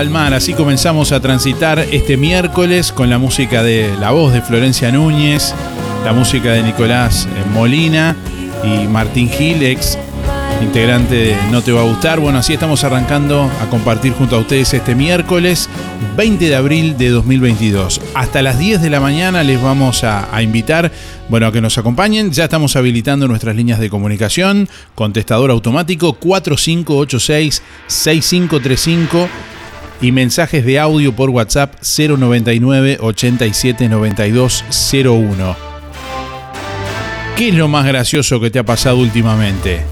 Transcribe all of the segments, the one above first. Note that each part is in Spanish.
Palmar. Así comenzamos a transitar este miércoles con la música de la voz de Florencia Núñez, la música de Nicolás eh, Molina y Martín Gil, ex integrante de No Te Va a Gustar. Bueno, así estamos arrancando a compartir junto a ustedes este miércoles 20 de abril de 2022. Hasta las 10 de la mañana les vamos a, a invitar bueno, a que nos acompañen. Ya estamos habilitando nuestras líneas de comunicación. Contestador automático 4586-6535 y mensajes de audio por WhatsApp 099 87 9201. ¿Qué es lo más gracioso que te ha pasado últimamente?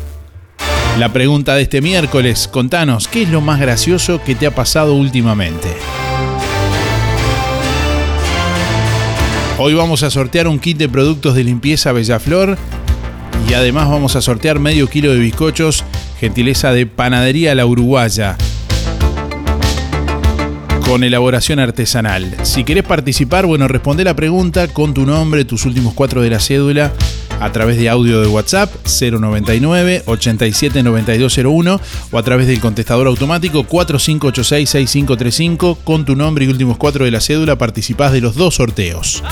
La pregunta de este miércoles, contanos, ¿qué es lo más gracioso que te ha pasado últimamente? Hoy vamos a sortear un kit de productos de limpieza Bellaflor y además vamos a sortear medio kilo de bizcochos, gentileza de Panadería La Uruguaya con elaboración artesanal. Si querés participar, bueno, responde la pregunta con tu nombre, tus últimos cuatro de la cédula a través de audio de WhatsApp 099 879201 o a través del contestador automático 4586 6535 con tu nombre y últimos cuatro de la cédula participás de los dos sorteos.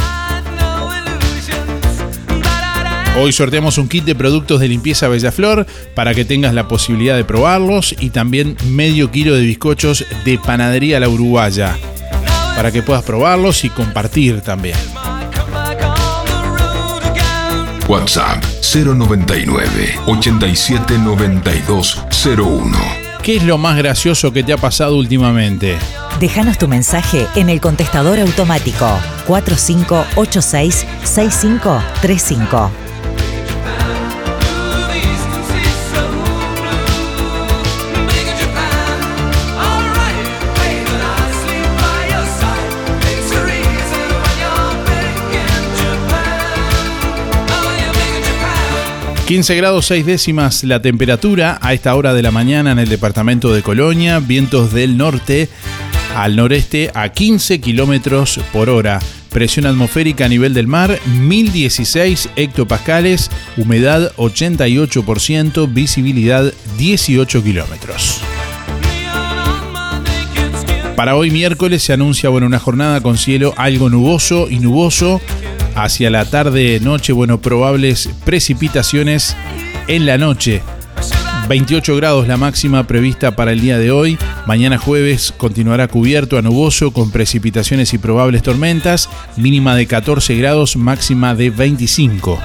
Hoy sorteamos un kit de productos de limpieza Bellaflor para que tengas la posibilidad de probarlos y también medio kilo de bizcochos de panadería La Uruguaya para que puedas probarlos y compartir también. WhatsApp 099 879201. ¿Qué es lo más gracioso que te ha pasado últimamente? Déjanos tu mensaje en el contestador automático 4586 6535. ...15 grados 6 décimas la temperatura a esta hora de la mañana en el departamento de Colonia, vientos del norte al noreste a 15 kilómetros por hora, presión atmosférica a nivel del mar 1016 hectopascales, humedad 88%, visibilidad 18 kilómetros. Para hoy miércoles se anuncia bueno, una jornada con cielo algo nuboso y nuboso hacia la tarde noche, bueno, probables precipitaciones en la noche. 28 grados la máxima prevista para el día de hoy. Mañana jueves continuará cubierto a nuboso con precipitaciones y probables tormentas. Mínima de 14 grados, máxima de 25.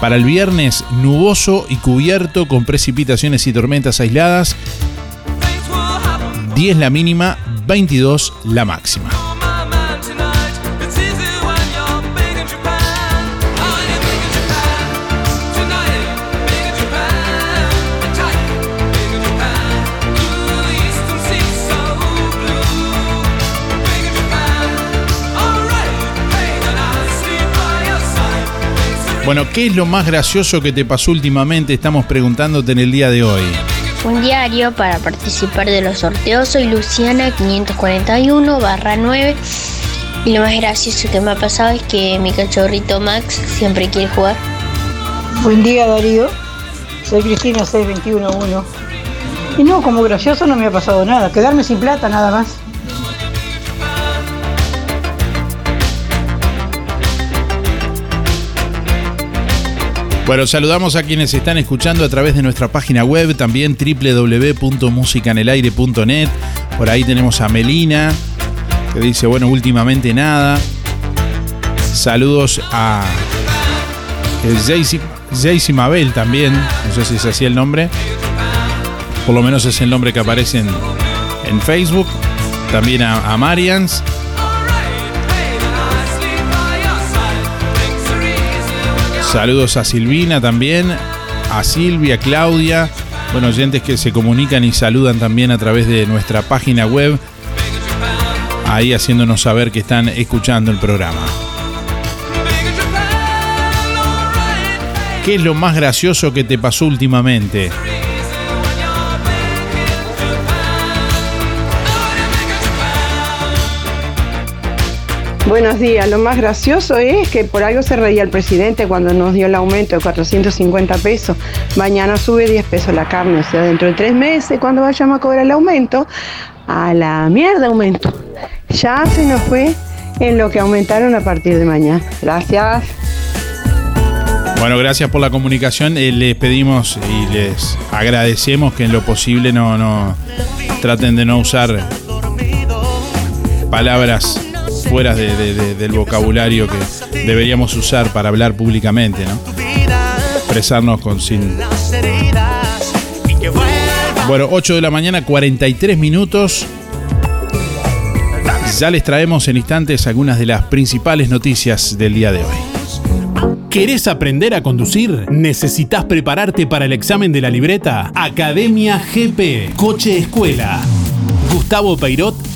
Para el viernes, nuboso y cubierto con precipitaciones y tormentas aisladas. 10 la mínima, 22 la máxima. Bueno, ¿qué es lo más gracioso que te pasó últimamente? Estamos preguntándote en el día de hoy. Un diario para participar de los sorteos. Soy Luciana 541 barra 9. Y lo más gracioso que me ha pasado es que mi cachorrito Max siempre quiere jugar. Buen día Darío. Soy Cristina 6211. Y no, como gracioso no me ha pasado nada. Quedarme sin plata nada más. Bueno, saludamos a quienes están escuchando a través de nuestra página web, también www.musicanelaire.net. Por ahí tenemos a Melina, que dice, bueno, últimamente nada. Saludos a Jaycee Mabel también, no sé si es así el nombre. Por lo menos es el nombre que aparece en, Facebook. También a Marians. Saludos a Silvina también, a Silvia, Claudia, bueno, oyentes que se comunican y saludan también a través de nuestra página web, ahí haciéndonos saber que están escuchando el programa. ¿Qué es lo más gracioso que te pasó últimamente? Buenos días. Lo más gracioso es que por algo se reía el presidente cuando nos dio el aumento de 450 pesos. Mañana sube 10 pesos la carne. O sea, dentro de tres meses, cuando vayamos a cobrar el aumento, a la mierda aumento. Ya se nos fue en lo que aumentaron a partir de mañana. Gracias. Bueno, gracias por la comunicación. Eh, les pedimos y les agradecemos que en lo posible no, no traten de no usar palabras fuera del vocabulario que deberíamos usar para hablar públicamente, ¿no? Expresarnos con sin. Bueno, 8 de la mañana, 43 minutos. Ya les traemos en instantes algunas de las principales noticias del día de hoy. ¿Querés aprender a conducir? ¿Necesitas prepararte para el examen de la libreta? Academia GP, Coche Escuela. Gustavo Peirot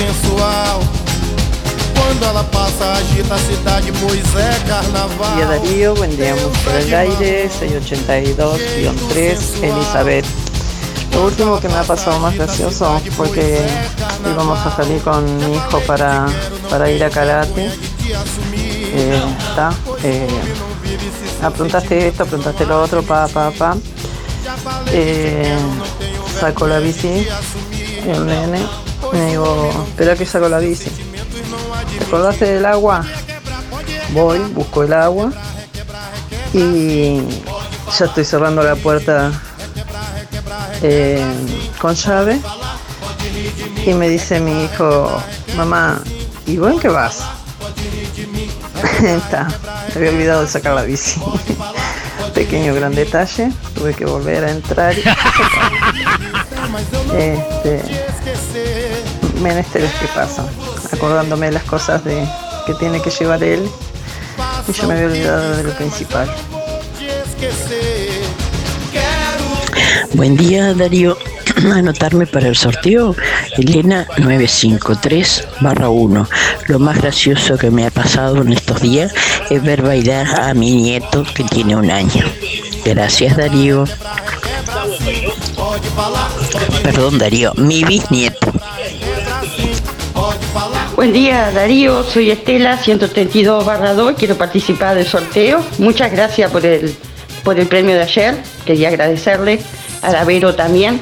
Sensual. Quando ela passa, agita a cidade, pois é carnaval. Día Darío, buen día Música del Aire, 682-3, Elizabeth. Lo último que me ha pasado más gracioso fue que íbamos a salir con mi hijo para, para ir a karate. Eh, está, eh, aprontaste esto, aprontaste lo otro, pa, pa, pa. Eh, saco la bici, el nene, me digo, espera que saco la bici. ¿Te acordaste del agua? Voy, busco el agua y ya estoy cerrando la puerta eh, con llave y me dice mi hijo, mamá, ¿y vos en qué vas? Está, me había olvidado de sacar la bici. Pequeño gran detalle, tuve que volver a entrar. y- este, menesteres que pasan, acordándome de las cosas de, que tiene que llevar él y yo me había olvidado de lo principal. Buen día, Darío. Anotarme para el sorteo, Elena 953 1. Lo más gracioso que me ha pasado en estos días es ver bailar a mi nieto que tiene un año. Gracias, Darío. Perdón, Darío, mi bisnieto. Buen día Darío, soy Estela 132 barra 2, quiero participar del sorteo. Muchas gracias por el, por el premio de ayer, quería agradecerle, a la Vero también.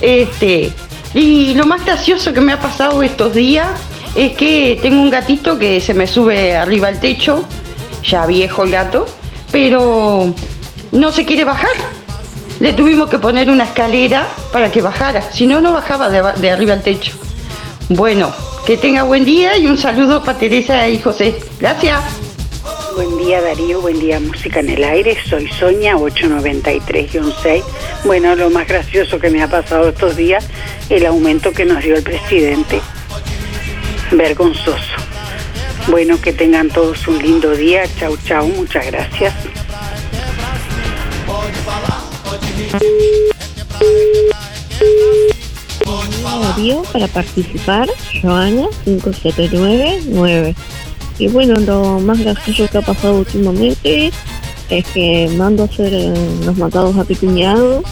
Este, y lo más gracioso que me ha pasado estos días es que tengo un gatito que se me sube arriba al techo, ya viejo el gato, pero no se quiere bajar. Le tuvimos que poner una escalera para que bajara, si no, no bajaba de, de arriba al techo. Bueno, que tenga buen día y un saludo para Teresa y José. Gracias. Buen día Darío, buen día Música en el Aire, soy Soña 893-6. Bueno, lo más gracioso que me ha pasado estos días, el aumento que nos dio el presidente. Vergonzoso. Bueno, que tengan todos un lindo día. Chau, chau, muchas gracias. Para participar, Joana 5799. Y bueno, lo más gracioso que ha pasado últimamente es que mando a hacer eh, los matados a mi cuñado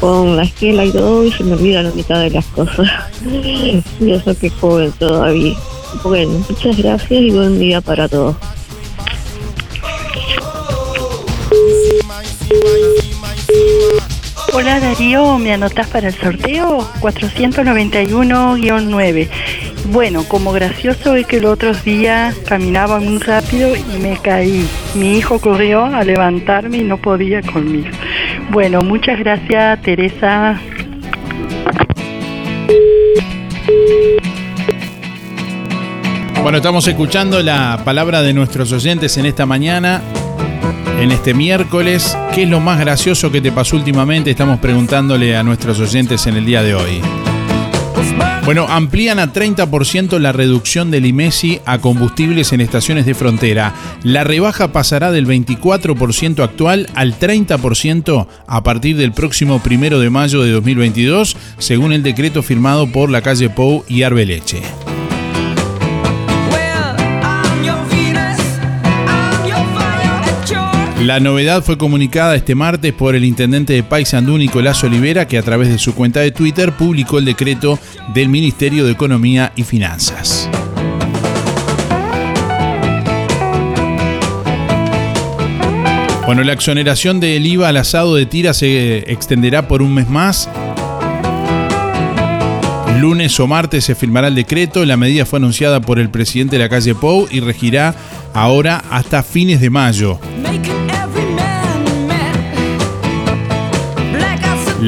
con la esquela y todo y se me olvida la mitad de las cosas. y eso que joven todavía. Bueno, muchas gracias y buen día para todos. Hola Darío, ¿me anotas para el sorteo? 491-9. Bueno, como gracioso es que los otros días caminaba muy rápido y me caí. Mi hijo corrió a levantarme y no podía conmigo. Bueno, muchas gracias Teresa. Bueno, estamos escuchando la palabra de nuestros oyentes en esta mañana, en este miércoles. ¿Qué es lo más gracioso que te pasó últimamente? Estamos preguntándole a nuestros oyentes en el día de hoy. Bueno, amplían a 30% la reducción del IMESI a combustibles en estaciones de frontera. La rebaja pasará del 24% actual al 30% a partir del próximo primero de mayo de 2022, según el decreto firmado por la calle Pou y Arbeleche. La novedad fue comunicada este martes por el intendente de Paysandú, Nicolás Olivera, que a través de su cuenta de Twitter publicó el decreto del Ministerio de Economía y Finanzas. Bueno, la exoneración del IVA al asado de tira se extenderá por un mes más. Lunes o martes se firmará el decreto. La medida fue anunciada por el presidente de la calle Pou y regirá ahora hasta fines de mayo.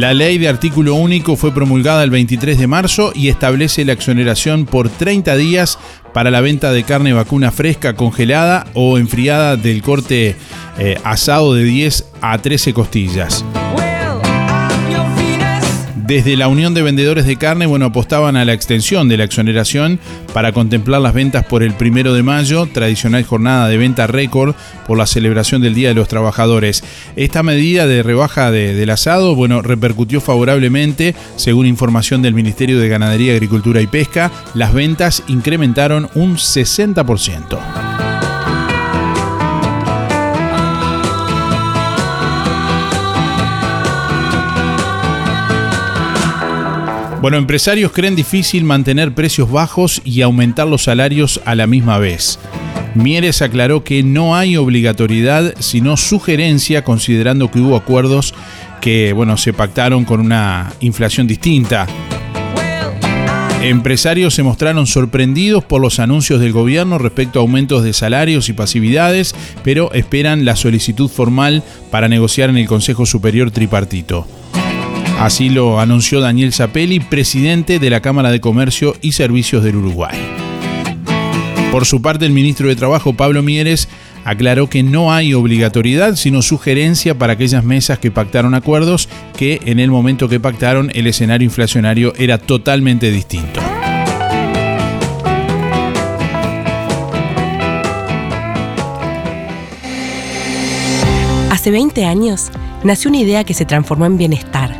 La ley de artículo único fue promulgada el 23 de marzo y establece la exoneración por 30 días para la venta de carne vacuna fresca, congelada o enfriada del corte eh, asado de 10 a 13 costillas. Desde la Unión de Vendedores de Carne, bueno, apostaban a la extensión de la exoneración para contemplar las ventas por el primero de mayo, tradicional jornada de venta récord por la celebración del Día de los Trabajadores. Esta medida de rebaja del asado, bueno, repercutió favorablemente, según información del Ministerio de Ganadería, Agricultura y Pesca, las ventas incrementaron un 60%. Bueno, empresarios creen difícil mantener precios bajos y aumentar los salarios a la misma vez. Mieres aclaró que no hay obligatoriedad, sino sugerencia, considerando que hubo acuerdos que, bueno, se pactaron con una inflación distinta. Empresarios se mostraron sorprendidos por los anuncios del gobierno respecto a aumentos de salarios y pasividades, pero esperan la solicitud formal para negociar en el Consejo Superior Tripartito. Así lo anunció Daniel Zapelli, presidente de la Cámara de Comercio y Servicios del Uruguay. Por su parte, el ministro de Trabajo, Pablo Mieres, aclaró que no hay obligatoriedad, sino sugerencia para aquellas mesas que pactaron acuerdos que en el momento que pactaron el escenario inflacionario era totalmente distinto. Hace 20 años nació una idea que se transformó en bienestar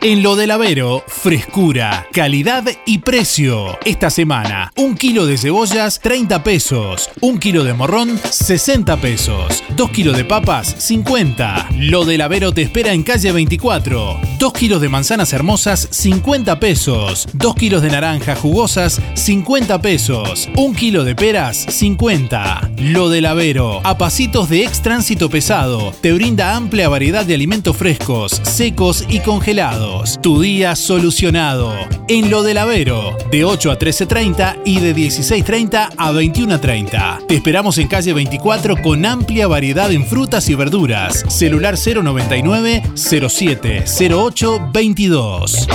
En lo del Avero, frescura, calidad y precio. Esta semana, un kilo de cebollas, 30 pesos. Un kilo de morrón, 60 pesos. Dos kilos de papas, 50. Lo del Avero te espera en calle 24. Dos kilos de manzanas hermosas, 50 pesos. Dos kilos de naranjas jugosas, 50 pesos. Un kilo de peras, 50. Lo del Avero, a pasitos de ex tránsito pesado, te brinda amplia variedad de alimentos frescos, secos y congelados tu día solucionado. En lo del Avero, de 8 a 13.30 y de 16.30 a 21.30. Te esperamos en calle 24 con amplia variedad en frutas y verduras. Celular 099 07 08 22.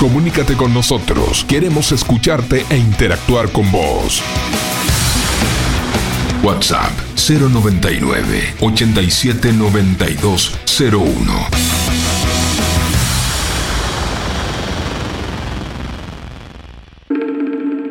Comunícate con nosotros. Queremos escucharte e interactuar con vos. WhatsApp 099 87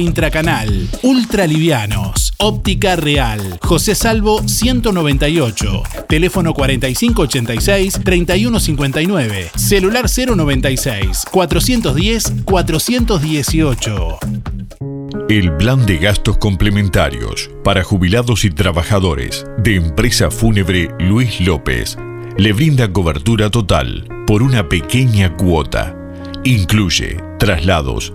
intracanal, ultralivianos. Óptica Real. José Salvo 198. Teléfono 4586-3159. Celular 096-410-418. El plan de gastos complementarios para jubilados y trabajadores de Empresa Fúnebre Luis López le brinda cobertura total por una pequeña cuota. Incluye traslados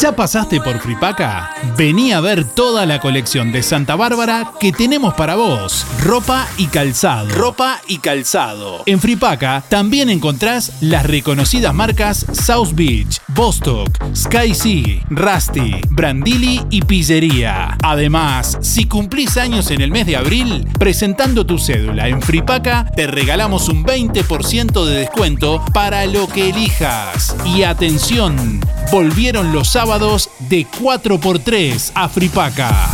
¿Ya pasaste por Fripaca? Vení a ver toda la colección de Santa Bárbara que tenemos para vos. Ropa y calzado. Ropa y calzado. En Fripaca también encontrás las reconocidas marcas South Beach, Bostock, Sky Sea, Rusty, Brandili y Pillería. Además, si cumplís años en el mes de abril, presentando tu cédula en Fripaca, te regalamos un 20% de descuento para lo que elijas. Y atención, volvieron los sábados de 4x3 a Fripaca.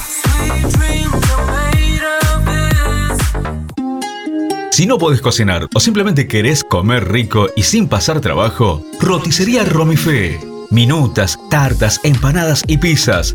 Si no podés cocinar o simplemente querés comer rico y sin pasar trabajo, roticería Romifé. Minutas, tartas, empanadas y pizzas.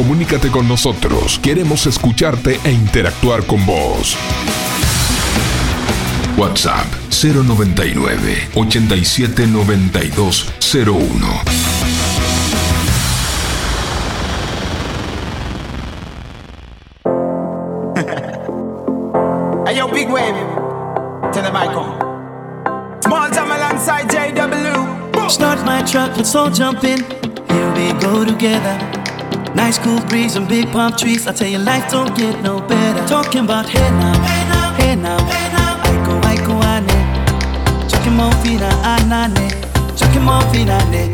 Comunícate con nosotros, queremos escucharte e interactuar con vos. WhatsApp 099 87 92 01. Hey yo, big wave. Tell the mic on. Small time alongside JW. Start my truck, let's all jump in. Here we go together. Nice cool breeze and big palm trees. I tell you, life don't get no better. Talking about hey now, hey now, hey now, hey now. Aiko, aiko, ane. Chucking more fina, anane. Chucking more fina, ne.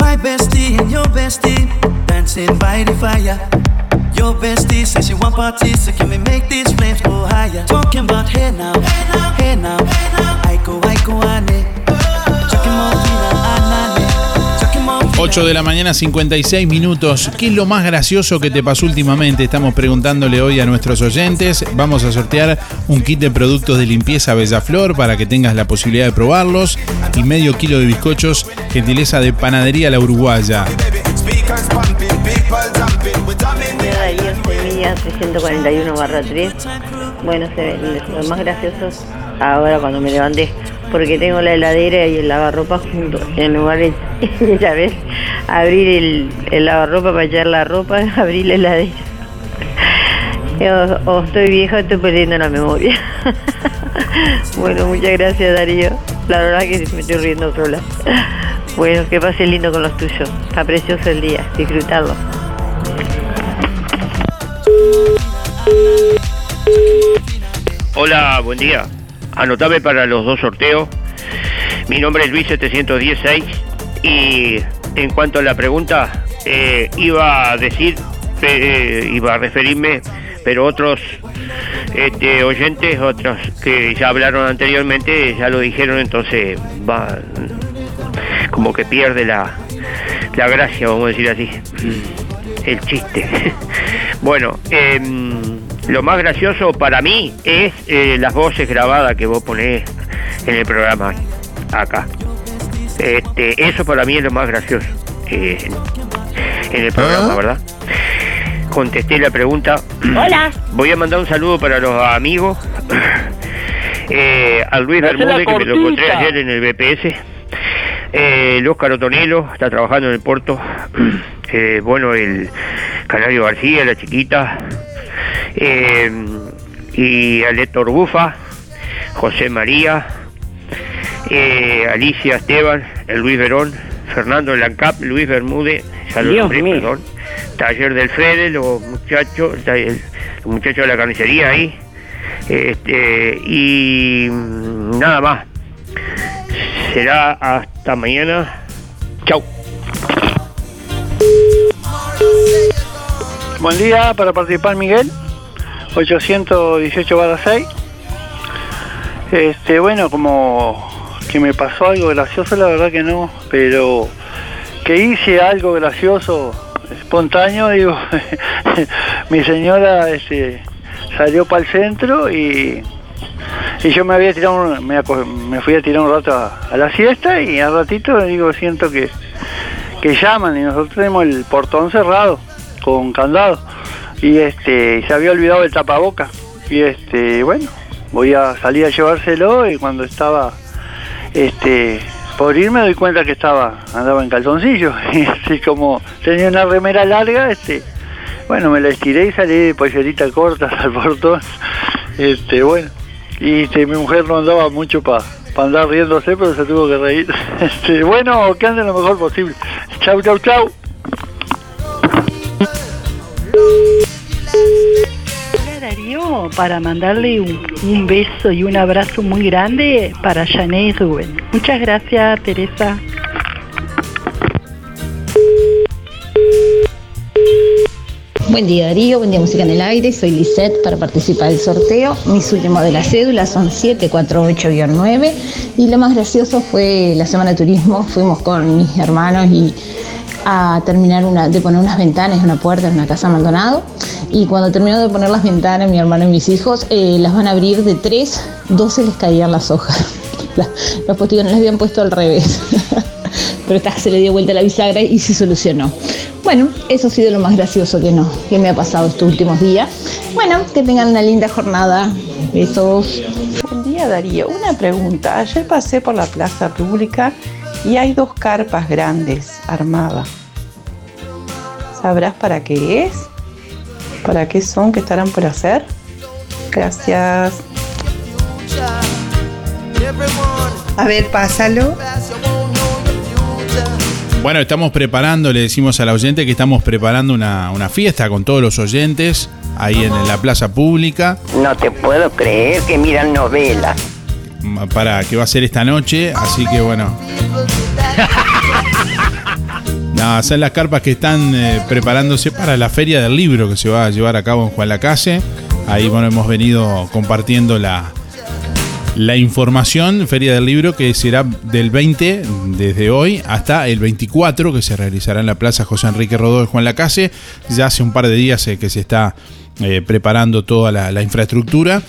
My bestie and your bestie dancing by the fire. Your bestie says she want parties, so can we make these flames go higher? Talking about hey now, hey now, hey now, hey now. Aiko, aiko, ane. Chucking more 8 de la mañana, 56 minutos. ¿Qué es lo más gracioso que te pasó últimamente? Estamos preguntándole hoy a nuestros oyentes. Vamos a sortear un kit de productos de limpieza Bellaflor para que tengas la posibilidad de probarlos y medio kilo de bizcochos, gentileza de Panadería La Uruguaya. Darío Semilla 641 barra 3. Bueno, se ve, lo más gracioso ahora cuando me levanté, porque tengo la heladera y el lavarropa juntos. En lugar de, ya ves, abrir el, lavarropa para echar la ropa, abrir la heladera. O, o estoy vieja o estoy perdiendo la memoria. bueno, muchas gracias Darío. La verdad que me estoy riendo sola. Bueno, que pase lindo con los tuyos. Está precioso el día, disfrutarlo. Hola, buen día. Anotame para los dos sorteos. Mi nombre es Luis 716 y en cuanto a la pregunta, eh, iba a decir, eh, iba a referirme, pero otros este, oyentes, otros que ya hablaron anteriormente, ya lo dijeron, entonces va como que pierde la, la gracia, vamos a decir así, el chiste. bueno, em, lo más gracioso para mí es eh, las voces grabadas que vos ponés en el programa acá. Este, eso para mí es lo más gracioso eh, en el programa, ¿verdad? Contesté la pregunta. Hola. Voy a mandar un saludo para los amigos. Eh, a Luis Bermúdez, que me lo encontré ayer en el BPS. Eh, el Óscar Otonelo está trabajando en el puerto. Eh, bueno, el Canario García, la chiquita. Eh, y Aletor Bufa, José María, eh, Alicia Esteban, el Luis Verón, Fernando Lancap, Luis Bermúdez, ya lo nombré, perdón. Taller del Fede, los muchachos, los muchachos de la carnicería ahí. Este, y nada más. Será hasta mañana. Chau. Buen día para participar Miguel, 818 barra 6. Este, bueno, como que me pasó algo gracioso, la verdad que no, pero que hice algo gracioso, espontáneo, digo, mi señora este, salió para el centro y, y yo me había tirado, un- me, me fui a tirar un rato a, a la siesta y al ratito digo, siento que, que llaman y nosotros tenemos el portón cerrado con candado y este se había olvidado el tapaboca. Y este bueno voy a salir a llevárselo y cuando estaba este por ir me doy cuenta que estaba andaba en calzoncillo. Y así como tenía una remera larga este bueno me la estiré y salí de pollerita corta el portón. Este bueno y este, mi mujer no andaba mucho para andar riéndose pero se tuvo que reír. Este bueno que anden lo mejor posible. Chau chau chau Para mandarle un, un beso y un abrazo muy grande para Jané y Rubén. Muchas gracias, Teresa. Buen día Darío, buen día Música en el Aire, soy Lisette para participar del sorteo. Mis últimos de la cédula son 748-9 y lo más gracioso fue la semana de turismo, fuimos con mis hermanos y a terminar una, de poner unas ventanas una puerta en una casa en Maldonado y cuando terminó de poner las ventanas mi hermano y mis hijos eh, las van a abrir de 3, 12 les caían las hojas. La- los postillones las habían puesto al revés. Pero esta se le dio vuelta la bisagra y se solucionó. Bueno, eso ha sido lo más gracioso que, no, que me ha pasado estos últimos días. Bueno, que tengan una linda jornada. Besos. Buen día Darío, una pregunta. Ayer pasé por la plaza pública y hay dos carpas grandes armadas. ¿Sabrás para qué es? ¿Para qué son? ¿Qué estarán por hacer? Gracias. A ver, pásalo. Bueno, estamos preparando, le decimos al oyente que estamos preparando una, una fiesta con todos los oyentes ahí en la plaza pública No te puedo creer que miran novelas. Para que va a ser esta noche, así que bueno. Nada, son las carpas que están eh, preparándose para la feria del libro que se va a llevar a cabo en Juan Lacase. Ahí bueno, hemos venido compartiendo la, la información, Feria del Libro, que será del 20, desde hoy, hasta el 24, que se realizará en la Plaza José Enrique Rodó de Juan Lacase. Ya hace un par de días eh, que se está eh, preparando toda la, infraestructura,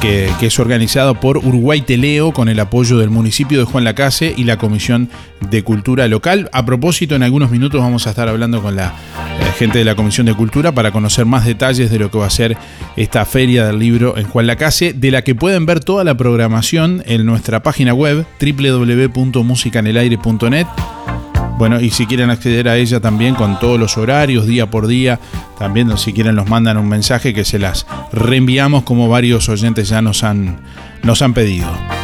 que, es organizado por Uruguay Teleo, con el apoyo del municipio de Juan Lacase y la Comisión de Cultura Local. A propósito, en algunos minutos vamos a estar hablando con la gente de la Comisión de Cultura para conocer más detalles de lo que va a ser esta Feria del Libro en Juan Lacase, de la que pueden ver toda la programación en nuestra página web www.musicanelaire.net. Bueno, y si quieren acceder a ella también con todos los horarios, día por día, también si quieren nos mandan un mensaje que se las reenviamos como varios oyentes ya nos han, nos han pedido.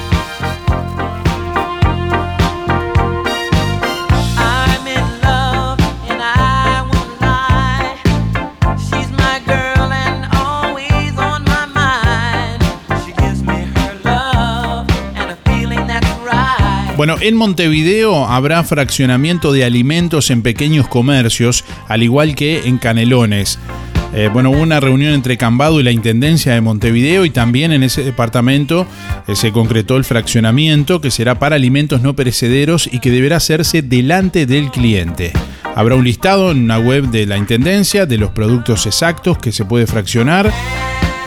Bueno, en Montevideo habrá fraccionamiento de alimentos en pequeños comercios, al igual que en Canelones. Eh, bueno, hubo una reunión entre Cambado y la Intendencia de Montevideo y también en ese departamento eh, se concretó el fraccionamiento que será para alimentos no perecederos y que deberá hacerse delante del cliente. Habrá un listado en una web de la Intendencia de los productos exactos que se puede fraccionar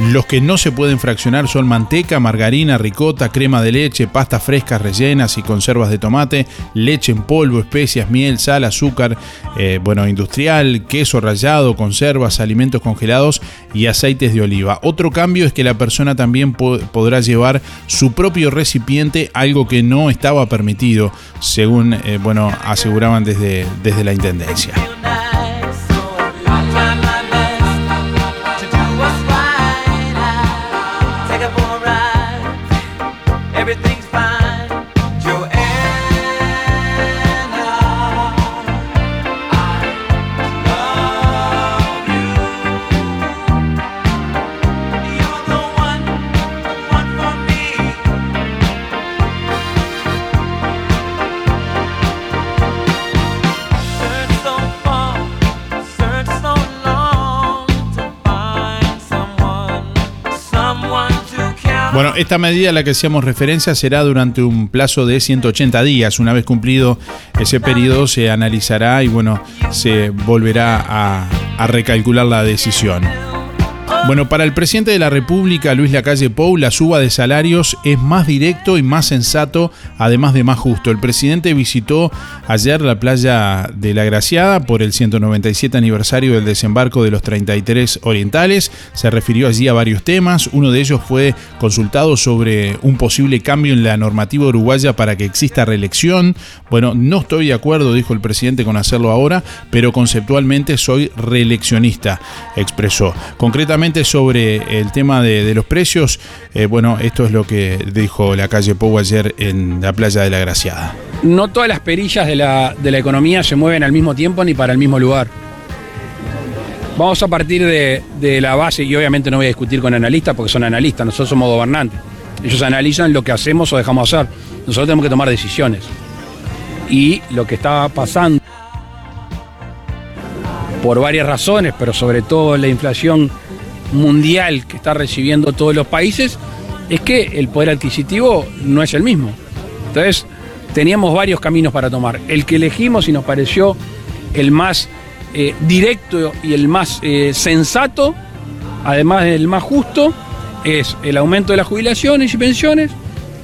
Los que no se pueden fraccionar son manteca, margarina, ricota, crema de leche, pastas frescas rellenas y conservas de tomate, leche en polvo, especias, miel, sal, azúcar, eh, bueno, industrial, queso rallado, conservas, alimentos congelados y aceites de oliva. Otro cambio es que la persona también po- podrá llevar su propio recipiente, algo que no estaba permitido, según, eh, bueno, aseguraban desde, desde la Intendencia. Bueno, esta medida a la que hacíamos referencia será durante un plazo de 180 días. Una vez cumplido ese periodo se analizará y bueno, se volverá a, a recalcular la decisión. Bueno, para el presidente de la República, Luis Lacalle Pou, la suba de salarios es más directo y más sensato, además de más justo. El presidente visitó ayer la playa de La Graciada por el 197 aniversario del desembarco de los 33 orientales. Se refirió allí a varios temas. Uno de ellos fue consultado sobre un posible cambio en la normativa uruguaya para que exista reelección. Bueno, no estoy de acuerdo, dijo el presidente, con hacerlo ahora, pero conceptualmente soy reeleccionista, expresó. Concretamente sobre el tema de, los precios, eh, bueno, esto es lo que dijo la calle Pou ayer en la playa de la Graciada. No todas las perillas de la, de la economía se mueven al mismo tiempo ni para el mismo lugar. Vamos a partir de, de la base, y obviamente no voy a discutir con analistas porque son analistas, nosotros somos gobernantes. Ellos analizan lo que hacemos o dejamos hacer. Nosotros tenemos que tomar decisiones. Y lo que está pasando, por varias razones, pero sobre todo la inflación mundial que está recibiendo todos los países, es que el poder adquisitivo no es el mismo. Entonces, teníamos varios caminos para tomar. El que elegimos y nos pareció el más eh, directo y el más eh, sensato, además del más justo, es el aumento de las jubilaciones y pensiones,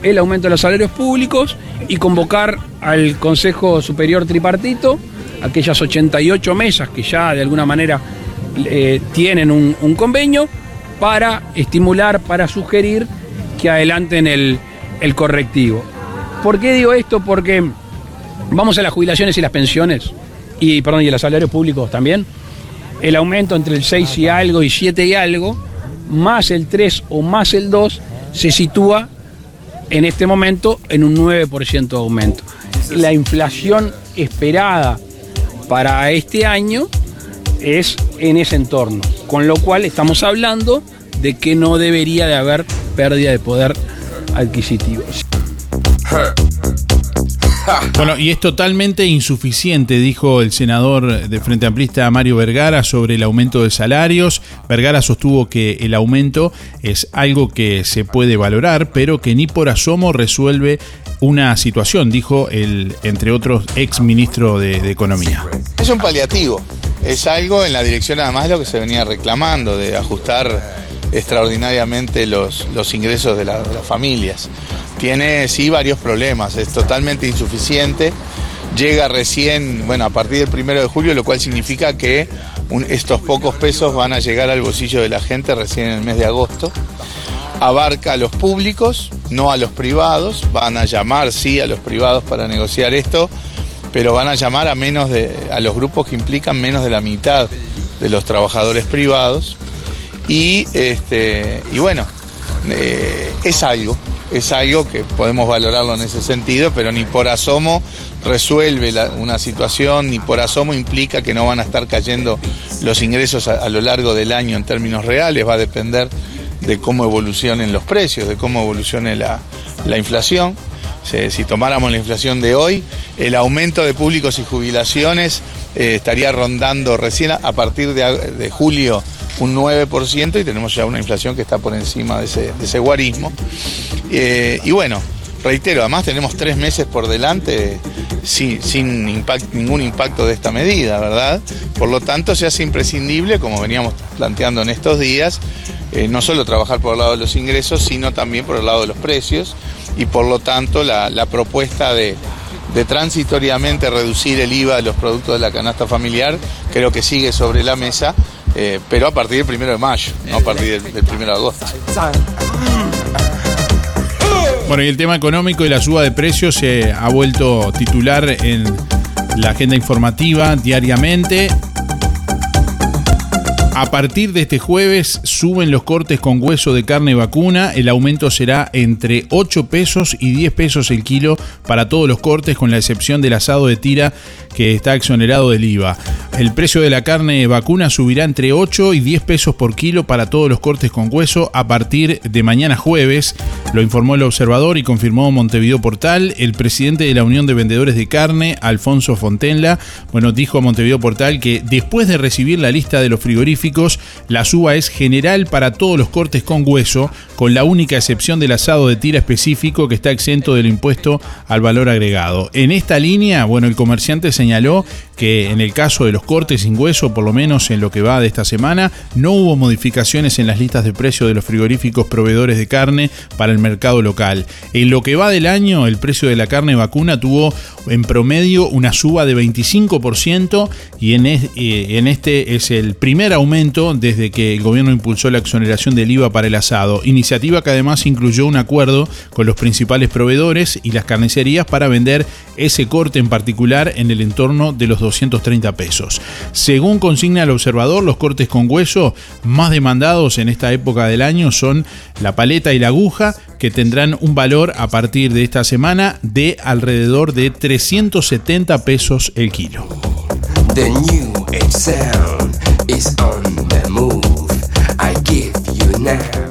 el aumento de los salarios públicos y convocar al Consejo Superior Tripartito, aquellas 88 mesas que ya de alguna manera eh, tienen un, convenio, para estimular, para sugerir que adelanten el, el correctivo. ¿Por qué digo esto? Porque vamos a las jubilaciones y las pensiones, y perdón, y a los salarios públicos también. El aumento entre el 6 y algo y 7 y algo, más el 3 o más el 2, se sitúa en este momento en un 9% de aumento. La inflación esperada para este año es en ese entorno, con lo cual estamos hablando de que no debería de haber pérdida de poder adquisitivo. Bueno, y es totalmente insuficiente, dijo el senador de Frente Amplista Mario Vergara sobre el aumento de salarios. Vergara sostuvo que el aumento es algo que se puede valorar, pero que ni por asomo resuelve una situación, dijo el, entre otros, ex ministro de, de Economía. Es un paliativo, es algo en la dirección además de lo que se venía reclamando, de ajustar extraordinariamente los, los ingresos de, la- de las familias. Tiene sí varios problemas, es totalmente insuficiente, llega recién, bueno, a partir del primero de julio, lo cual significa que estos pocos pesos van a llegar al bolsillo de la gente recién en el mes de agosto. Abarca a los públicos, no a los privados, van a llamar sí a los privados para negociar esto, pero van a llamar a menos de a los grupos que implican menos de la mitad de los trabajadores privados. Y este y bueno eh, es algo es algo que podemos valorarlo en ese sentido pero ni por asomo resuelve una situación ni por asomo implica que no van a estar cayendo los ingresos a, a lo largo del año en términos reales. Va a depender de cómo evolucionen los precios de cómo evolucione la, la inflación si, tomáramos la inflación de hoy, el aumento de públicos y jubilaciones eh, estaría rondando recién a, partir de, julio un 9% y tenemos ya una inflación que está por encima de ese, de ese guarismo. Eh, y bueno, reitero, además tenemos tres meses por delante sin, sin ningún impacto de esta medida, ¿verdad? Por lo tanto, se hace imprescindible, como veníamos planteando en estos días, eh, no solo trabajar por el lado de los ingresos, sino también por el lado de los precios y por lo tanto la, la propuesta de, de transitoriamente reducir el IVA de los productos de la canasta familiar creo que sigue sobre la mesa, eh, pero a partir del primero de mayo, no a partir del, del primero de agosto. Bueno, y el tema económico y la suba de precios se ha vuelto titular en la agenda informativa diariamente. A partir de este jueves suben los cortes con hueso de carne vacuna. El aumento será entre 8 pesos y 10 pesos el kilo para todos los cortes, con la excepción del asado de tira que está exonerado del IVA. El precio de la carne vacuna subirá entre 8 y 10 pesos por kilo para todos los cortes con hueso a partir de mañana jueves. Lo informó el observador y confirmó Montevideo Portal. El presidente de la Unión de Vendedores de Carne, Alfonso Fontenla, bueno, dijo a Montevideo Portal que después de recibir la lista de los frigoríficos, la suba es general para todos los cortes con hueso, con la única excepción del asado de tira específico que está exento del impuesto al valor agregado. En esta línea, bueno, el comerciante señaló que en el caso de los cortes sin hueso, por lo menos en lo que va de esta semana, no hubo modificaciones en las listas de precio de los frigoríficos proveedores de carne para el mercado local. En lo que va del año, el precio de la carne vacuna tuvo en promedio una suba de 25% y eh, en este es el primer aumento desde que el gobierno impulsó la exoneración del IVA para el asado, iniciativa que además incluyó un acuerdo con los principales proveedores y las carnicerías para vender ese corte en particular en el entorno de los 230 pesos. Según consigna el observador, los cortes con hueso más demandados en esta época del año son la paleta y la aguja, que tendrán un valor a partir de esta semana de alrededor de 370 pesos el kilo. The new age sound is on the move. I give you now.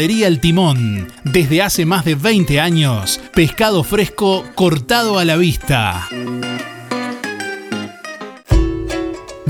El Timón. Desde hace más de 20 años, pescado fresco cortado a la vista.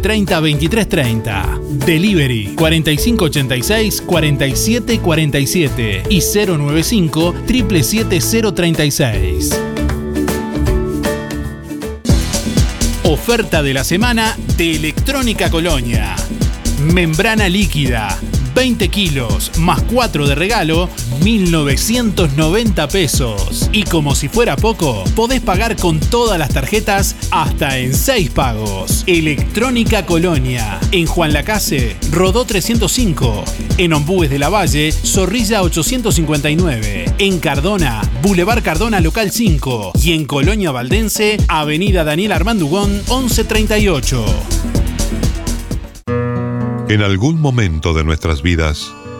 2930 2330. Delivery 4586 4747 y 095 77036. Oferta de la semana de Electrónica Colonia. Membrana líquida, 20 kilos más 4 de regalo, 1990 pesos. Y como si fuera poco, podés pagar con todas las tarjetas hasta en 6 pagos. Electrónica Colonia. En Juan Lacase, Rodó 305. En Ombúes de la Valle, Zorrilla 859. En Cardona, Boulevard Cardona Local 5. Y en Colonia Valdense, Avenida Daniel Armandugón 1138. En algún momento de nuestras vidas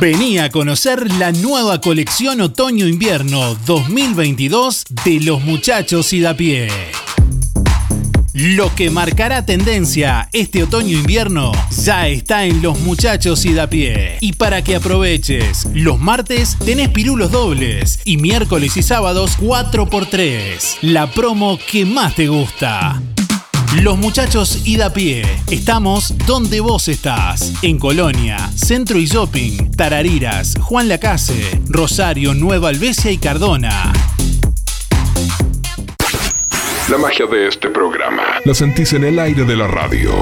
Vení a conocer la nueva colección Otoño-Invierno 2022 de los muchachos y da pie. Lo que marcará tendencia este otoño-invierno ya está en los muchachos y da pie. Y para que aproveches, los martes tenés pirulos dobles y miércoles y sábados 4x3. La promo que más te gusta. Los muchachos ida a pie. Estamos donde vos estás. En Colonia, Centro y Shopping, Tarariras, Juan Lacase, Rosario, Nueva Albesia y Cardona. La magia de este programa la sentís en el aire de la radio.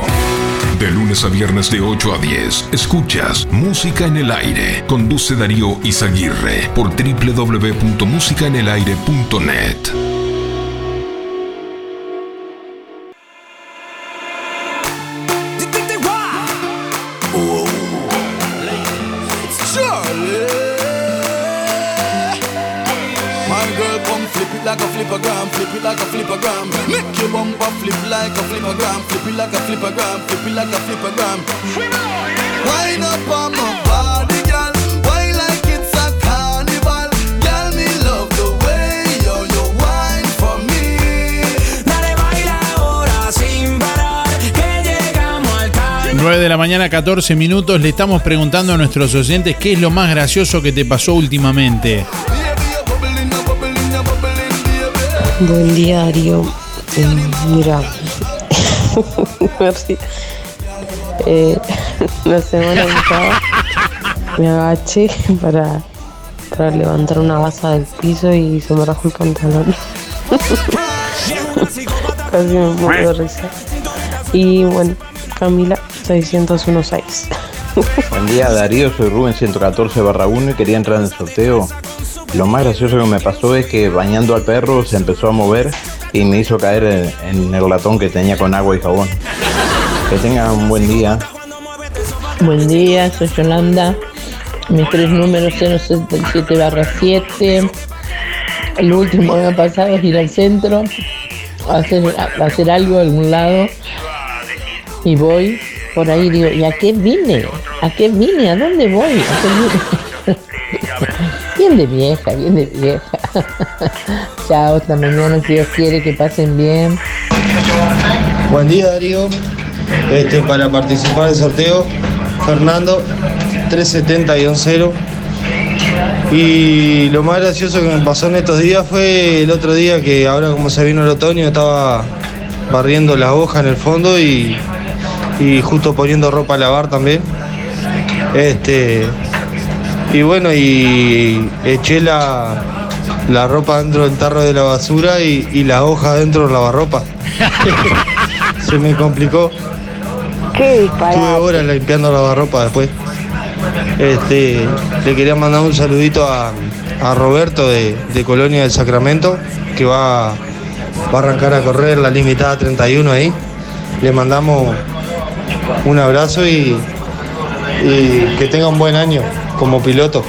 De lunes a viernes de 8 a 10, escuchas Música en el Aire. Conduce Darío Izaguirre por www.musicaenelaire.net. flippergram, flip it like a flippergram. Make your bumper flip like a flip it like a flippergram, flip it like a flippergram. Wind up on my body, girl. Why like it's a carnival? Girl, me love the way you you wine for me. Dale, baila ahora sin parar, que llegamos al cal. 9 de la mañana, 14 minutos. Le estamos preguntando a nuestros oyentes qué es lo más gracioso que te pasó últimamente. Buen día, Darío. Eh, mira. Eh, la semana pasada me agaché para, para levantar una basa del piso y se me rajó el pantalón. Casi me muero de risa. Y bueno, Camila 6016. Buen día Darío, soy Rubén 114 barra 1 y quería entrar en el sorteo. Lo más gracioso que me pasó es que bañando al perro se empezó a mover y me hizo caer en, el latón que tenía con agua y jabón. Que tengan un buen día. Buen día, soy Yolanda. Mis tres números 077 barra 7. El último que me ha pasado es ir al centro, hacer, hacer algo a algún lado. Y voy por ahí digo, ¿y a qué vine? ¿A qué vine? ¿A dónde voy? bien de vieja, bien de vieja. Chao, hasta mañana si Dios quiere que pasen bien. Buen día Darío. Este, para participar del sorteo, Fernando 370-0. Y lo más gracioso que me pasó en estos días fue el otro día que ahora como se vino el otoño estaba barriendo las hojas en el fondo y, y justo poniendo ropa a lavar también. Este, y bueno, y eché la, la ropa dentro del tarro de la basura y, y la hoja dentro del lavarropa. Se me complicó. Qué Estuve horas limpiando la lavarropa después. Este, le quería mandar un saludito a, a Roberto de, de Colonia del Sacramento, que va, va a arrancar a correr la limitada 31 ahí. Le mandamos un abrazo y, y que tenga un buen año como piloto.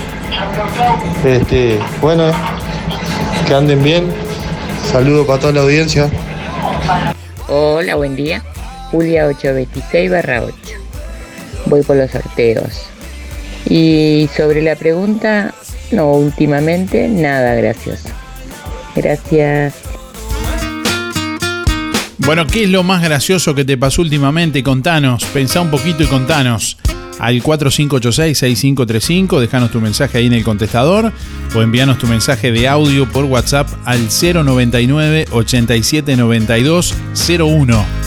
Este, bueno, que anden bien. Saludo para toda la audiencia. Hola, buen día. Julia 826 barra 8. Voy por los sorteos. Y sobre la pregunta, no, últimamente nada gracioso. Gracias. Bueno, ¿qué es lo más gracioso que te pasó últimamente? Contanos, pensá un poquito y contanos. Al 4586-6535, dejanos tu mensaje ahí en el contestador o envíanos tu mensaje de audio por WhatsApp al 099 8792 01.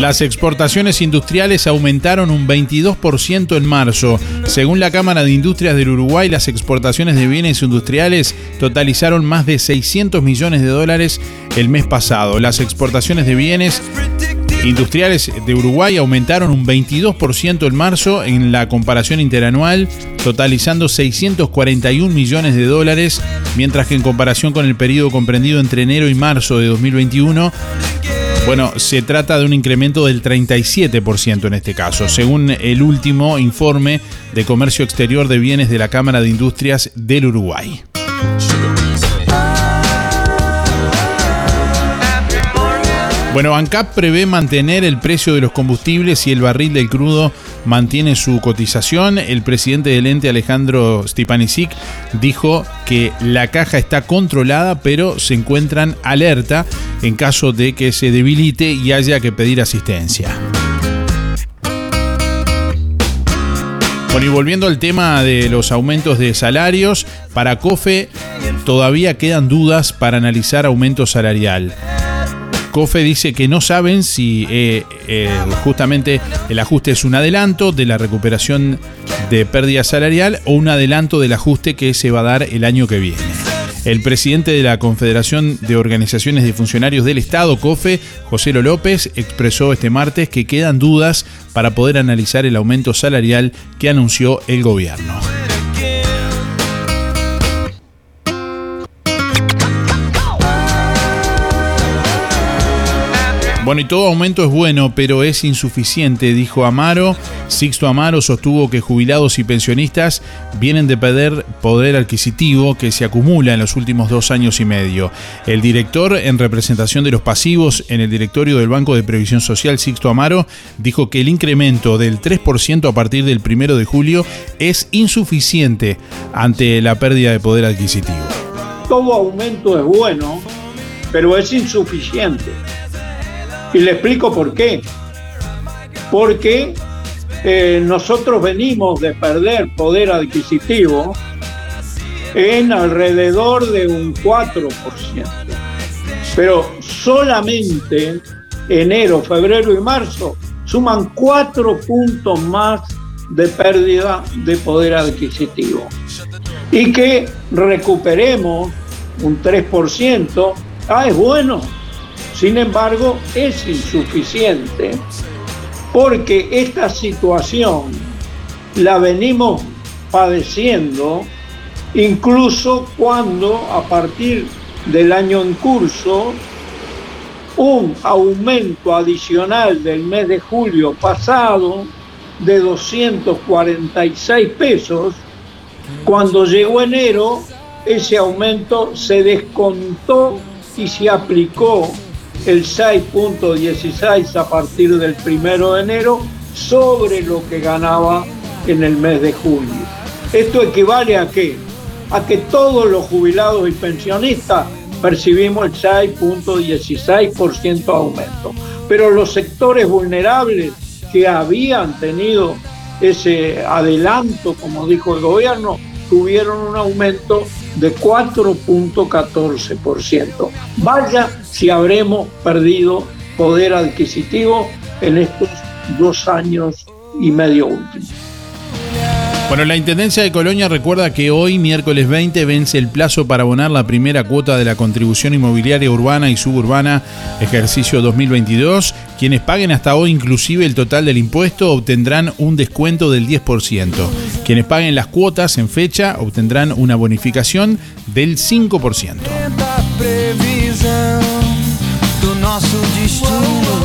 Las exportaciones industriales aumentaron un 22% en marzo. Según la Cámara de Industrias del Uruguay, las exportaciones de bienes industriales totalizaron más de 600 millones de dólares el mes pasado. Las exportaciones de bienes industriales de Uruguay aumentaron un 22% en marzo en la comparación interanual, totalizando 641 millones de dólares, mientras que en comparación con el periodo comprendido entre enero y marzo de 2021, bueno, se trata de un incremento del 37% en este caso, según el último informe de comercio exterior de bienes de la Cámara de Industrias del Uruguay. Bueno, ANCAP prevé mantener el precio de los combustibles y el barril del crudo mantiene su cotización. El presidente del ente, Alejandro Stipanisic, dijo que la caja está controlada, pero se encuentran alerta en caso de que se debilite y haya que pedir asistencia. Bueno, y volviendo al tema de los aumentos de salarios, para COFE todavía quedan dudas para analizar aumento salarial. COFE dice que no saben si eh, eh, justamente el ajuste es un adelanto de la recuperación de pérdida salarial o un adelanto del ajuste que se va a dar el año que viene. El presidente de la Confederación de Organizaciones de Funcionarios del Estado, COFE, José López, expresó este martes que quedan dudas para poder analizar el aumento salarial que anunció el gobierno. Bueno, y todo aumento es bueno, pero es insuficiente, dijo Amaro. Sixto Amaro sostuvo que jubilados y pensionistas vienen de perder poder adquisitivo que se acumula en los últimos dos años y medio. El director, en representación de los pasivos en el directorio del Banco de Previsión Social, Sixto Amaro, dijo que el incremento del 3% a partir del primero de julio es insuficiente ante la pérdida de poder adquisitivo. Todo aumento es bueno, pero es insuficiente. Y le explico por qué. Porque eh, nosotros venimos de perder poder adquisitivo en alrededor de un 4%. Pero solamente enero, febrero y marzo suman 4 puntos más de pérdida de poder adquisitivo. Y que recuperemos un 3%, ah, es bueno, sin embargo, es insuficiente porque esta situación la venimos padeciendo incluso cuando a partir del año en curso un aumento adicional del mes de julio pasado de 246 pesos, cuando llegó enero ese aumento se descontó y se aplicó el 6.16 a partir del primero de enero sobre lo que ganaba en el mes de julio. Esto equivale a qué? A que todos los jubilados y pensionistas percibimos el 6.16% aumento. Pero los sectores vulnerables que habían tenido ese adelanto, como dijo el gobierno, tuvieron un aumento de 4.14%. Vaya si habremos perdido poder adquisitivo en estos dos años y medio últimos. Bueno, la Intendencia de Colonia recuerda que hoy, miércoles 20, vence el plazo para abonar la primera cuota de la contribución inmobiliaria urbana y suburbana ejercicio 2022. Quienes paguen hasta hoy inclusive el total del impuesto obtendrán un descuento del 10%. Quienes paguen las cuotas en fecha obtendrán una bonificación del 5%.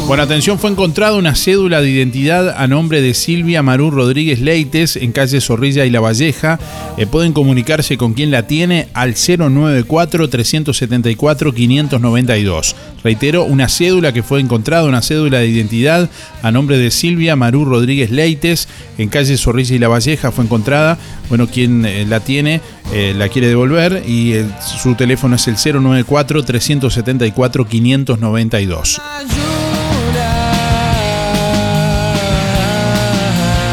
Bueno, atención, fue encontrada una cédula de identidad a nombre de Silvia Marú Rodríguez Leites en calle Zorrilla y La Valleja. Eh, pueden comunicarse con quien la tiene al 094-374-592. Reitero, una cédula que fue encontrada, una cédula de identidad a nombre de Silvia Marú Rodríguez Leites en calle Zorrilla y La Valleja fue encontrada. Bueno, quien eh, la tiene eh, la quiere devolver y el- su teléfono es el 094-374-592.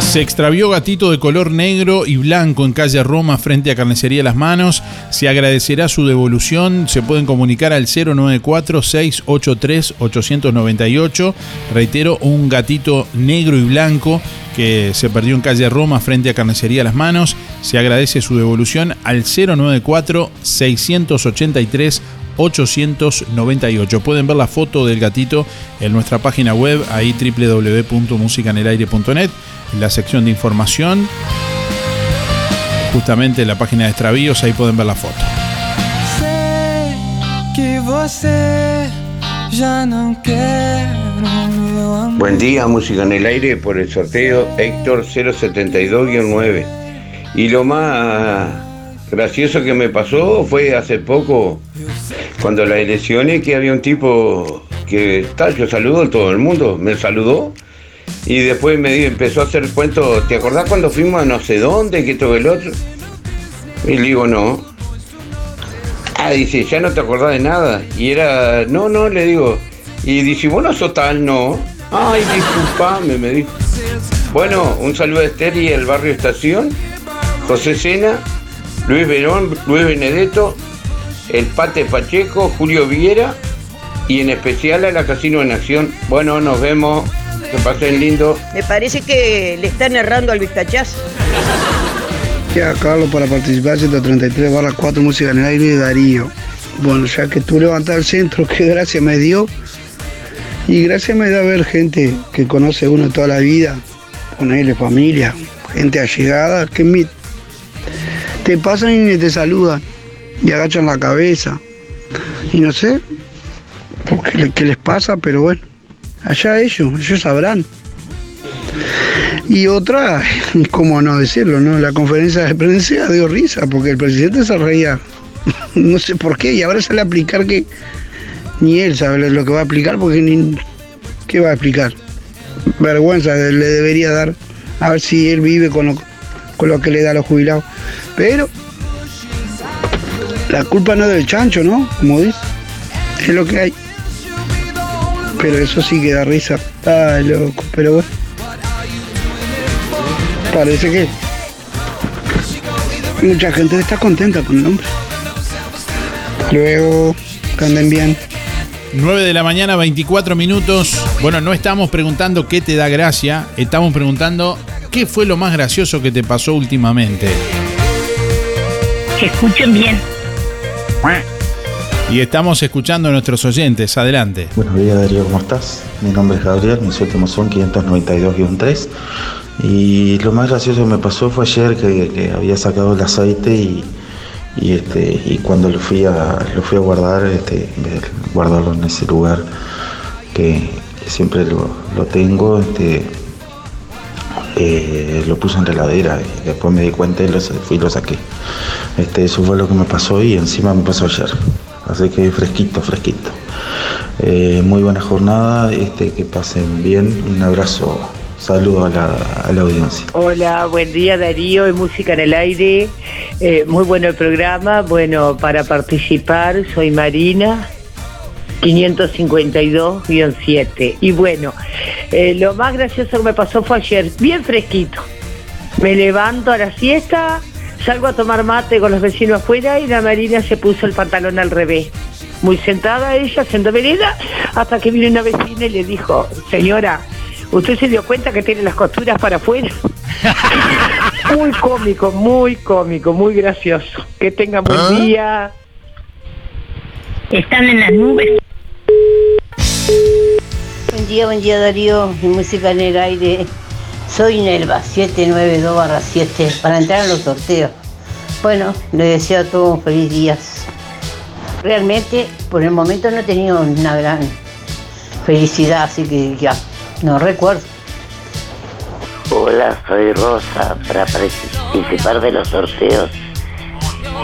Se extravió gatito de color negro y blanco en calle Roma frente a Carnicería Las Manos. Se agradecerá su devolución. Se pueden comunicar al 094-683-898. Reitero, un gatito negro y blanco que se perdió en calle Roma frente a Carnicería Las Manos. Se agradece su devolución al 094-683. 898. Pueden ver la foto del gatito en nuestra página web, ahí www.musicanelaire.net, en la sección de información. Justamente en la página de extravíos, ahí pueden ver la foto. Buen día, Música en el Aire, por el sorteo Héctor 072-9. Y lo más gracioso que me pasó fue hace poco, cuando las elecciones, que había un tipo que tal, yo saludo a todo el mundo, me saludó. Y después me empezó a hacer cuentos, ¿te acordás cuando fuimos a no sé dónde, que todo el otro? Y le digo, no. Ah, dice, ya no te acordás de nada. Y era, no, no, le digo. Y dice, vos no sos tal, no. Ay, disculpame, me dijo. Bueno, un saludo a Esther y el barrio Estación, José Sena, Luis Verón, Luis Benedetto, el Pate Pacheco, Julio Viera y en especial a la Casino en Acción. Bueno, nos vemos. Que pasen lindo. Me parece que le están errando al vistachazo. Ya, Carlos, para participar 133 barra 4 Música en el Aire de Darío. Bueno, ya que tú levantas el centro, qué gracia me dio. Y gracias me da ver gente que conoce uno toda la vida, ponerle familia, gente allegada, que mi- te pasan y te saludan, y agachan la cabeza. Y no sé qué, le- qué les pasa, pero bueno, allá ellos, ellos sabrán. Y otra, cómo no decirlo, ¿no? La conferencia de prensa dio risa, porque el presidente se reía, no sé por qué, y ahora sale a aplicar que ni él sabe lo que va a aplicar, porque ni, ¿qué va a explicar? Vergüenza le debería dar, a ver si él vive con lo, con lo que le da a los jubilados. Pero la culpa no es del chancho, ¿no? Como dice, es lo que hay. Pero eso sí que da risa. Loco, pero bueno. Parece que mucha gente está contenta con el hombre. Luego, que anden bien. 9 de la mañana, 24 minutos. Bueno, no estamos preguntando qué te da gracia, estamos preguntando qué fue lo más gracioso que te pasó últimamente. Escuchen bien. Y estamos escuchando a nuestros oyentes. Adelante. Buenos días Darío, ¿cómo estás? Mi nombre es Gabriel, mis últimos son 592-3 y lo más gracioso que me pasó fue ayer que, que había sacado el aceite y, y, este, y cuando lo fui a, lo fui a guardar, este, guardarlo en ese lugar que, siempre lo, lo tengo, este, eh, lo puse en la heladera y después me di cuenta y lo, fui y lo saqué. Este, eso fue lo que me pasó y encima me pasó ayer. Así que fresquito, fresquito. Eh, muy buena jornada, este, que pasen bien. Un abrazo, saludo a la, audiencia. Hola, buen día Darío y Música en el Aire. Eh, muy bueno el programa. Bueno, para participar soy Marina, 552-7. Y bueno, eh, lo más gracioso que me pasó fue ayer, bien fresquito. Me levanto a la siesta, salgo a tomar mate con los vecinos afuera y la Marina se puso el pantalón al revés. Muy sentada ella, haciendo vereda, hasta que vino una vecina y le dijo, señora, ¿usted se dio cuenta que tiene las costuras para afuera? muy cómico, muy cómico, muy gracioso. Que tenga buen día. Están en las nubes. Buen día, buen día Darío, mi música en el aire. Soy Nelva, 792-7, para entrar a los sorteos. Bueno, les deseo a todos un feliz día. Realmente, por el momento no he tenido una gran felicidad, así que ya, no recuerdo. Hola, soy Rosa, para participar de los sorteos.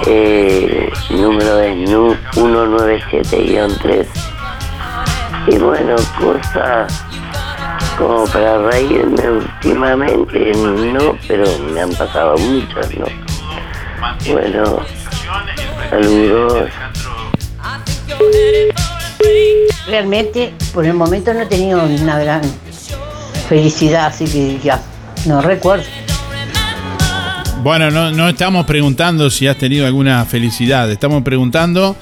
Eh, número es nu- 197-3. Y bueno, cosas como para reírme últimamente, no, pero me han pasado muchas, ¿no? Bueno, saludos. Realmente, por el momento no he tenido una gran felicidad, así que ya, No recuerdo. Bueno, no, no estamos preguntando si has tenido alguna felicidad. Estamos preguntando,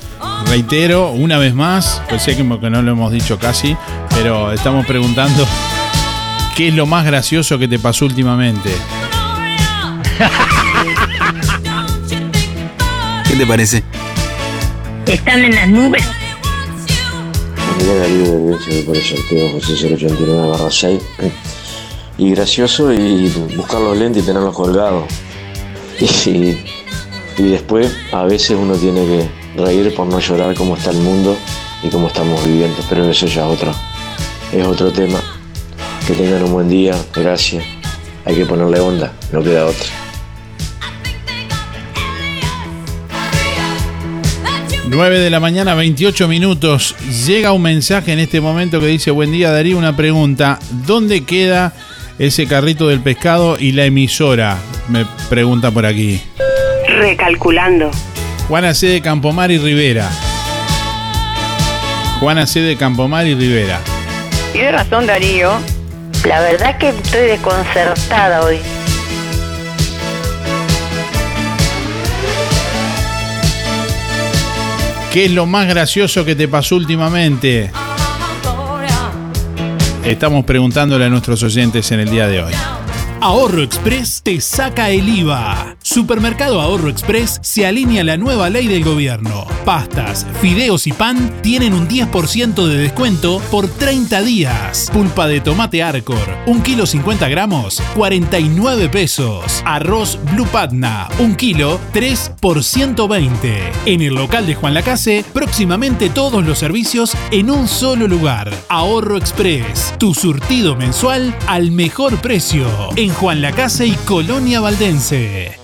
reitero, una vez más, pues sé que que no lo hemos dicho casi, pero estamos preguntando qué es lo más gracioso que te pasó últimamente. ¿Qué te parece? Están en las nubes. Mirá Darío de Bencio por el sorteo José 089 barra 6. Y gracioso y buscar los lentes y tenerlos colgados. Y, y después a veces uno tiene que reír por no llorar cómo está el mundo y cómo estamos viviendo. Pero eso ya es otro, es otro tema. Que tengan un buen día, gracias. Hay que ponerle onda, no queda otra. 9 de la mañana, 28 minutos. Llega un mensaje en este momento que dice, buen día Darío, una pregunta. ¿Dónde queda ese carrito del pescado y la emisora? Me pregunta por aquí. Recalculando. Juana C. de Campomar y Rivera. Juana C. de Campomar y Rivera. Tiene razón Darío. La verdad que estoy desconcertada hoy. ¿Qué es lo más gracioso que te pasó últimamente? Estamos preguntándole a nuestros oyentes en el día de hoy. Ahorro Express te saca el IVA. Supermercado Ahorro Express se alinea a la nueva ley del gobierno. Pastas, fideos y pan tienen un 10% de descuento por 30 días. Pulpa de tomate Arcor, 1 kilo 50 gramos, 49 pesos. Arroz Blue Patna, 1 kilo, 3 por 120. En el local de Juan Lacase, próximamente todos los servicios en un solo lugar. Ahorro Express, tu surtido mensual al mejor precio. En Juan Lacase y Colonia Valdense.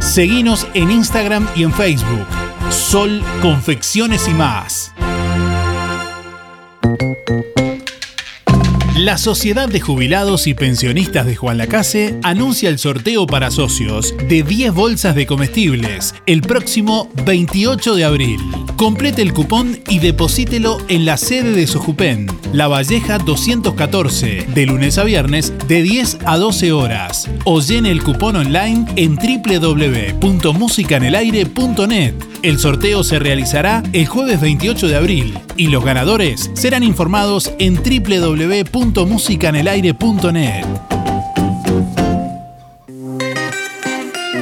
Seguinos en Instagram y en Facebook. Sol Confecciones y más. La Sociedad de Jubilados y Pensionistas de Juan Lacase anuncia el sorteo para socios de 10 bolsas de comestibles el próximo 28 de abril. Complete el cupón y deposítelo en la sede de Sojupen, La Valleja 214, de lunes a viernes de 10 a 12 horas. O llene el cupón online en www.musicanelaire.net. El sorteo se realizará el jueves 28 de abril y los ganadores serán informados en www.musicanelaire.net.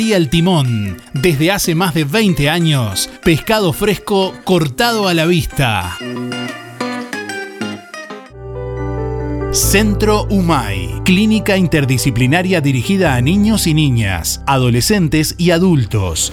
El Timón. Desde hace más de 20 años, pescado fresco cortado a la vista. Centro UMAI, clínica interdisciplinaria dirigida a niños y niñas, adolescentes y adultos.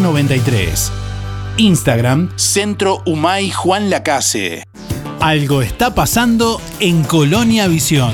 93. Instagram, Centro Humay Juan Lacase. Algo está pasando en Colonia Visión.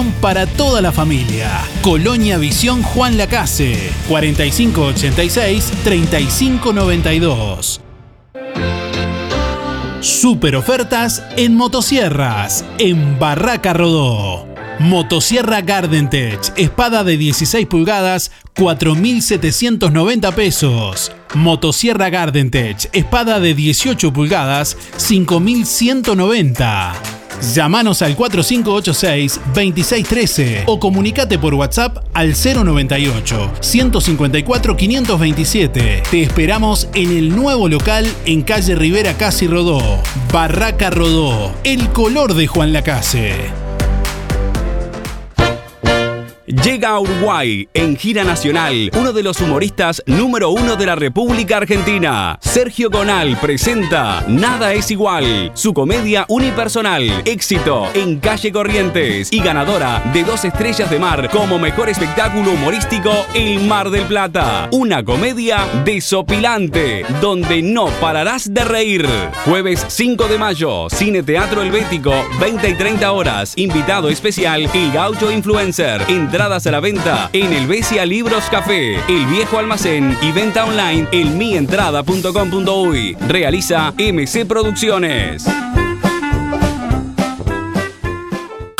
para toda la familia. Colonia Visión Juan Lacase, 4586-3592. Super ofertas en motosierras, en Barraca Rodó. Motosierra Gardentech, espada de 16 pulgadas, 4.790 pesos. Motosierra Gardentech, espada de 18 pulgadas, 5.190. Llámanos al 4586-2613 o comunicate por WhatsApp al 098-154-527. Te esperamos en el nuevo local en calle Rivera Casi Rodó. Barraca Rodó, el color de Juan Lacase. Llega a Uruguay en gira nacional uno de los humoristas número uno de la República Argentina. Sergio Gonal presenta Nada es igual, su comedia unipersonal, éxito en calle Corrientes y ganadora de dos estrellas de mar como mejor espectáculo humorístico El Mar del Plata. Una comedia desopilante donde no pararás de reír. Jueves 5 de mayo, Cine Teatro Helvético, 20 y 30 horas. Invitado especial, El Gaucho Influencer. Entradas a la venta en el Besia Libros Café, El Viejo Almacén y venta online en mientrada.com.uy. Realiza MC Producciones.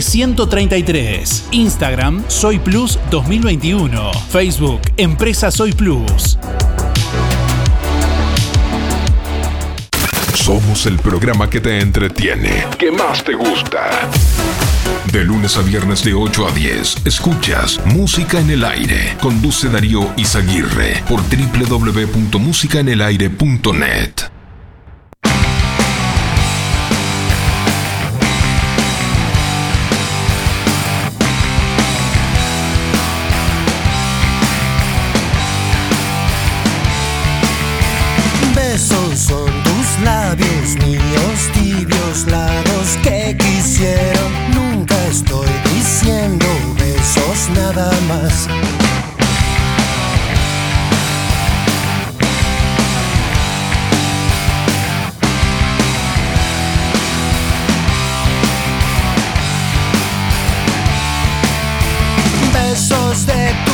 133. Instagram Soy Plus 2021. Facebook Empresa Soy Plus. Somos el programa que te entretiene, que más te gusta. De lunes a viernes de 8 a 10, escuchas Música en el Aire. Conduce Darío Izaguirre por www.musicaenelaire.net. lados que quisieron. Nunca estoy diciendo besos nada más. Besos de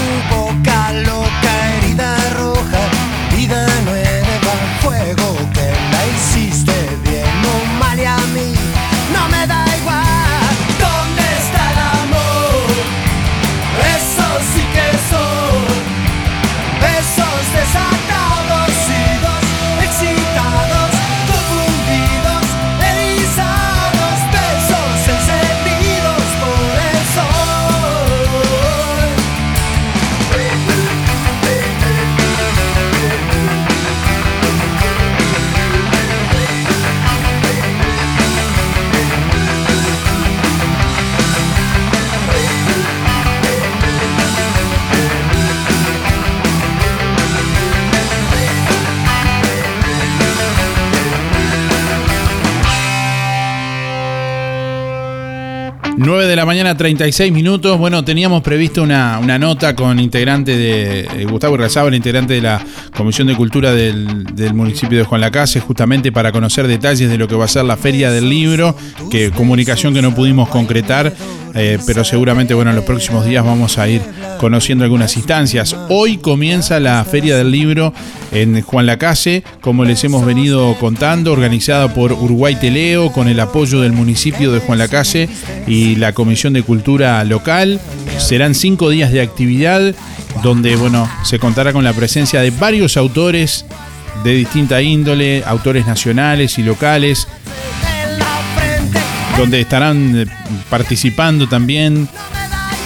mañana, 36 minutos. Bueno, teníamos previsto una, una nota con integrante de eh, Gustavo Irrazábal, integrante de la Comisión de Cultura del, del municipio de Juan Lacase, justamente para conocer detalles de lo que va a ser la Feria del Libro, que comunicación que no pudimos concretar, eh, pero seguramente, bueno, en los próximos días vamos a ir conociendo algunas instancias. Hoy comienza la Feria del Libro en Juan Lacase, como les hemos venido contando, organizada por Uruguay Teleo, con el apoyo del municipio de Juan Lacase y la Comisión de Cultura local. Serán cinco días de actividad donde, bueno, se contará con la presencia de varios autores de distinta índole, autores nacionales y locales, donde estarán eh, participando también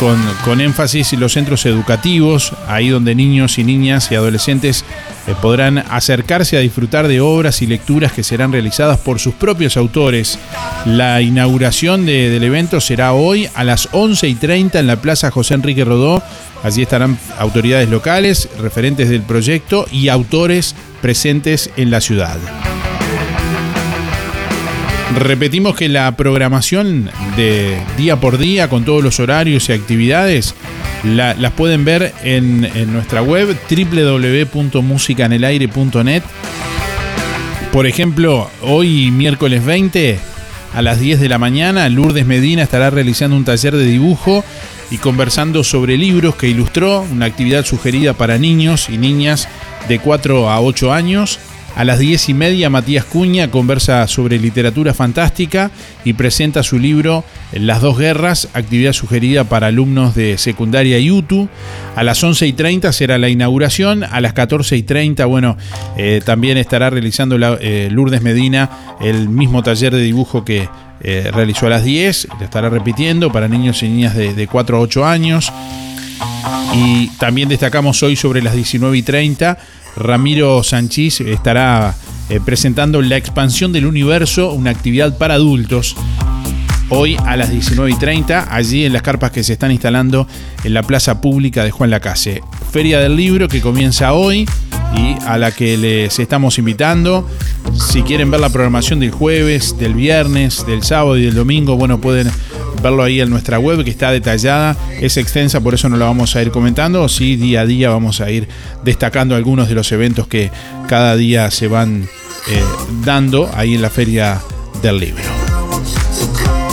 con, con énfasis los centros educativos, ahí donde niños y niñas y adolescentes eh, podrán acercarse a disfrutar de obras y lecturas que serán realizadas por sus propios autores. La inauguración de- del evento será hoy a las 11 y 30 en la Plaza José Enrique Rodó. Allí estarán autoridades locales, referentes del proyecto y autores presentes en la ciudad. Repetimos que la programación de día por día con todos los horarios y actividades la- las pueden ver en, en nuestra web www.musicanelaire.net. Por ejemplo, hoy miércoles 20 a las 10 de la mañana, Lourdes Medina estará realizando un taller de dibujo y conversando sobre libros que ilustró, una actividad sugerida para niños y niñas de 4 a 8 años. A las 10 y media, Matías Cuña conversa sobre literatura fantástica y presenta su libro Las dos guerras, actividad sugerida para alumnos de secundaria y UTU. A las 11 y 30 será la inauguración. A las 14 y 30, bueno, eh, también estará realizando la- eh, Lourdes Medina el mismo taller de dibujo que eh, realizó a las 10. Lo estará repitiendo para niños y niñas de, de 4 a 8 años. Y también destacamos hoy sobre las 19 y 30, Ramiro Sanchís estará eh, presentando La expansión del universo, una actividad para adultos. Hoy a las 19 y 30, allí en las carpas que se están instalando en la plaza pública de Juan Lacase. Feria del libro que comienza hoy y a la que les estamos invitando. Si quieren ver la programación del jueves, del viernes, del sábado y del domingo, bueno, pueden verlo ahí en nuestra web que está detallada. Es extensa, por eso no la vamos a ir comentando. Sí, día a día vamos a ir destacando algunos de los eventos que cada día se van eh, dando ahí en la Feria del Libro.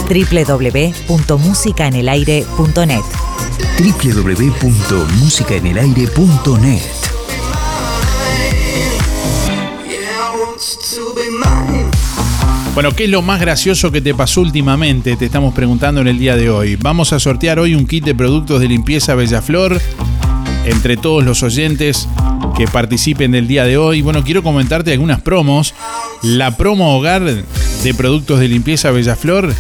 www.musicaenelaire.net www.musicaenelaire.net Bueno, ¿qué es lo más gracioso que te pasó últimamente? Te estamos preguntando en el día de hoy. Vamos a sortear hoy un kit de productos de limpieza Bellaflor entre todos los oyentes que participen del día de hoy. Bueno, quiero comentarte algunas promos. La promo hogar de productos de limpieza Bellaflor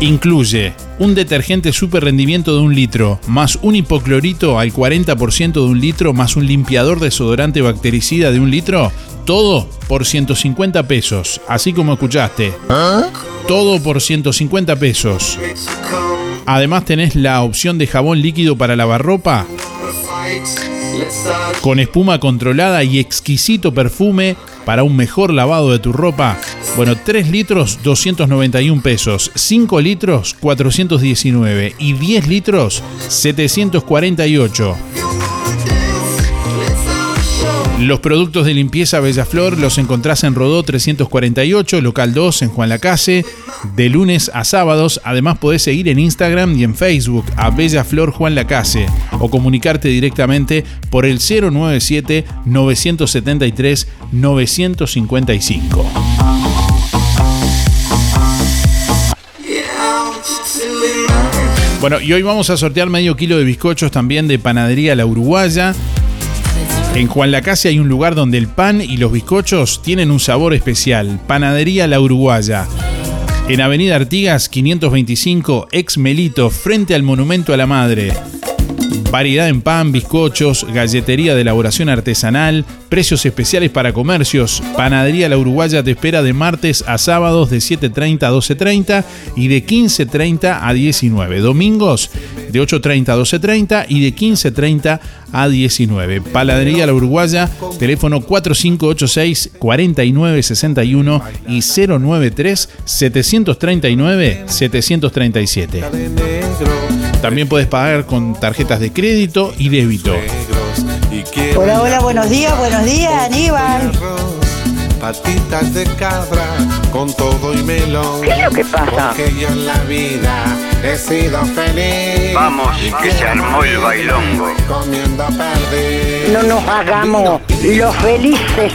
incluye un detergente super rendimiento de un litro, más un hipoclorito al 40% de un litro, más un limpiador desodorante bactericida de un litro, todo por 150 pesos, así como escuchaste. Todo por 150 pesos. Además tenés la opción de jabón líquido para lavar ropa con espuma controlada y exquisito perfume para un mejor lavado de tu ropa. Bueno, 3 litros 291 pesos, 5 litros 419 y 10 litros 748. Los productos de limpieza Bellaflor los encontrás en Rodó 348, local 2 en Juan Lacase, de lunes a sábados. Además podés seguir en Instagram y en Facebook a Bellaflor Juan Lacase o comunicarte directamente por el 097 973 955. Bueno, y hoy vamos a sortear medio kilo de bizcochos también de Panadería La Uruguaya. En Juan Lacase hay un lugar donde el pan y los bizcochos tienen un sabor especial. Panadería La Uruguaya. En Avenida Artigas 525, ex Melito, frente al Monumento a la Madre. Variedad en pan, bizcochos, galletería de elaboración artesanal, precios especiales para comercios. Panadería La Uruguaya te espera de martes a sábados de 7.30 a 12.30 y de 15.30 a 19. Domingos de 8.30 a 12.30 y de 15.30 a 19. Panadería La Uruguaya, teléfono 4586-4961 y 093-739-737. También puedes pagar con tarjetas de crédito y débito. Hola, hola, buenos días, buenos días, Aníbal. Patitas de cabra con todo y melón. ¿Qué es lo que pasa? Porque yo en la vida he sido feliz. Vamos, Y que se armó el bailongo. No nos hagamos los felices.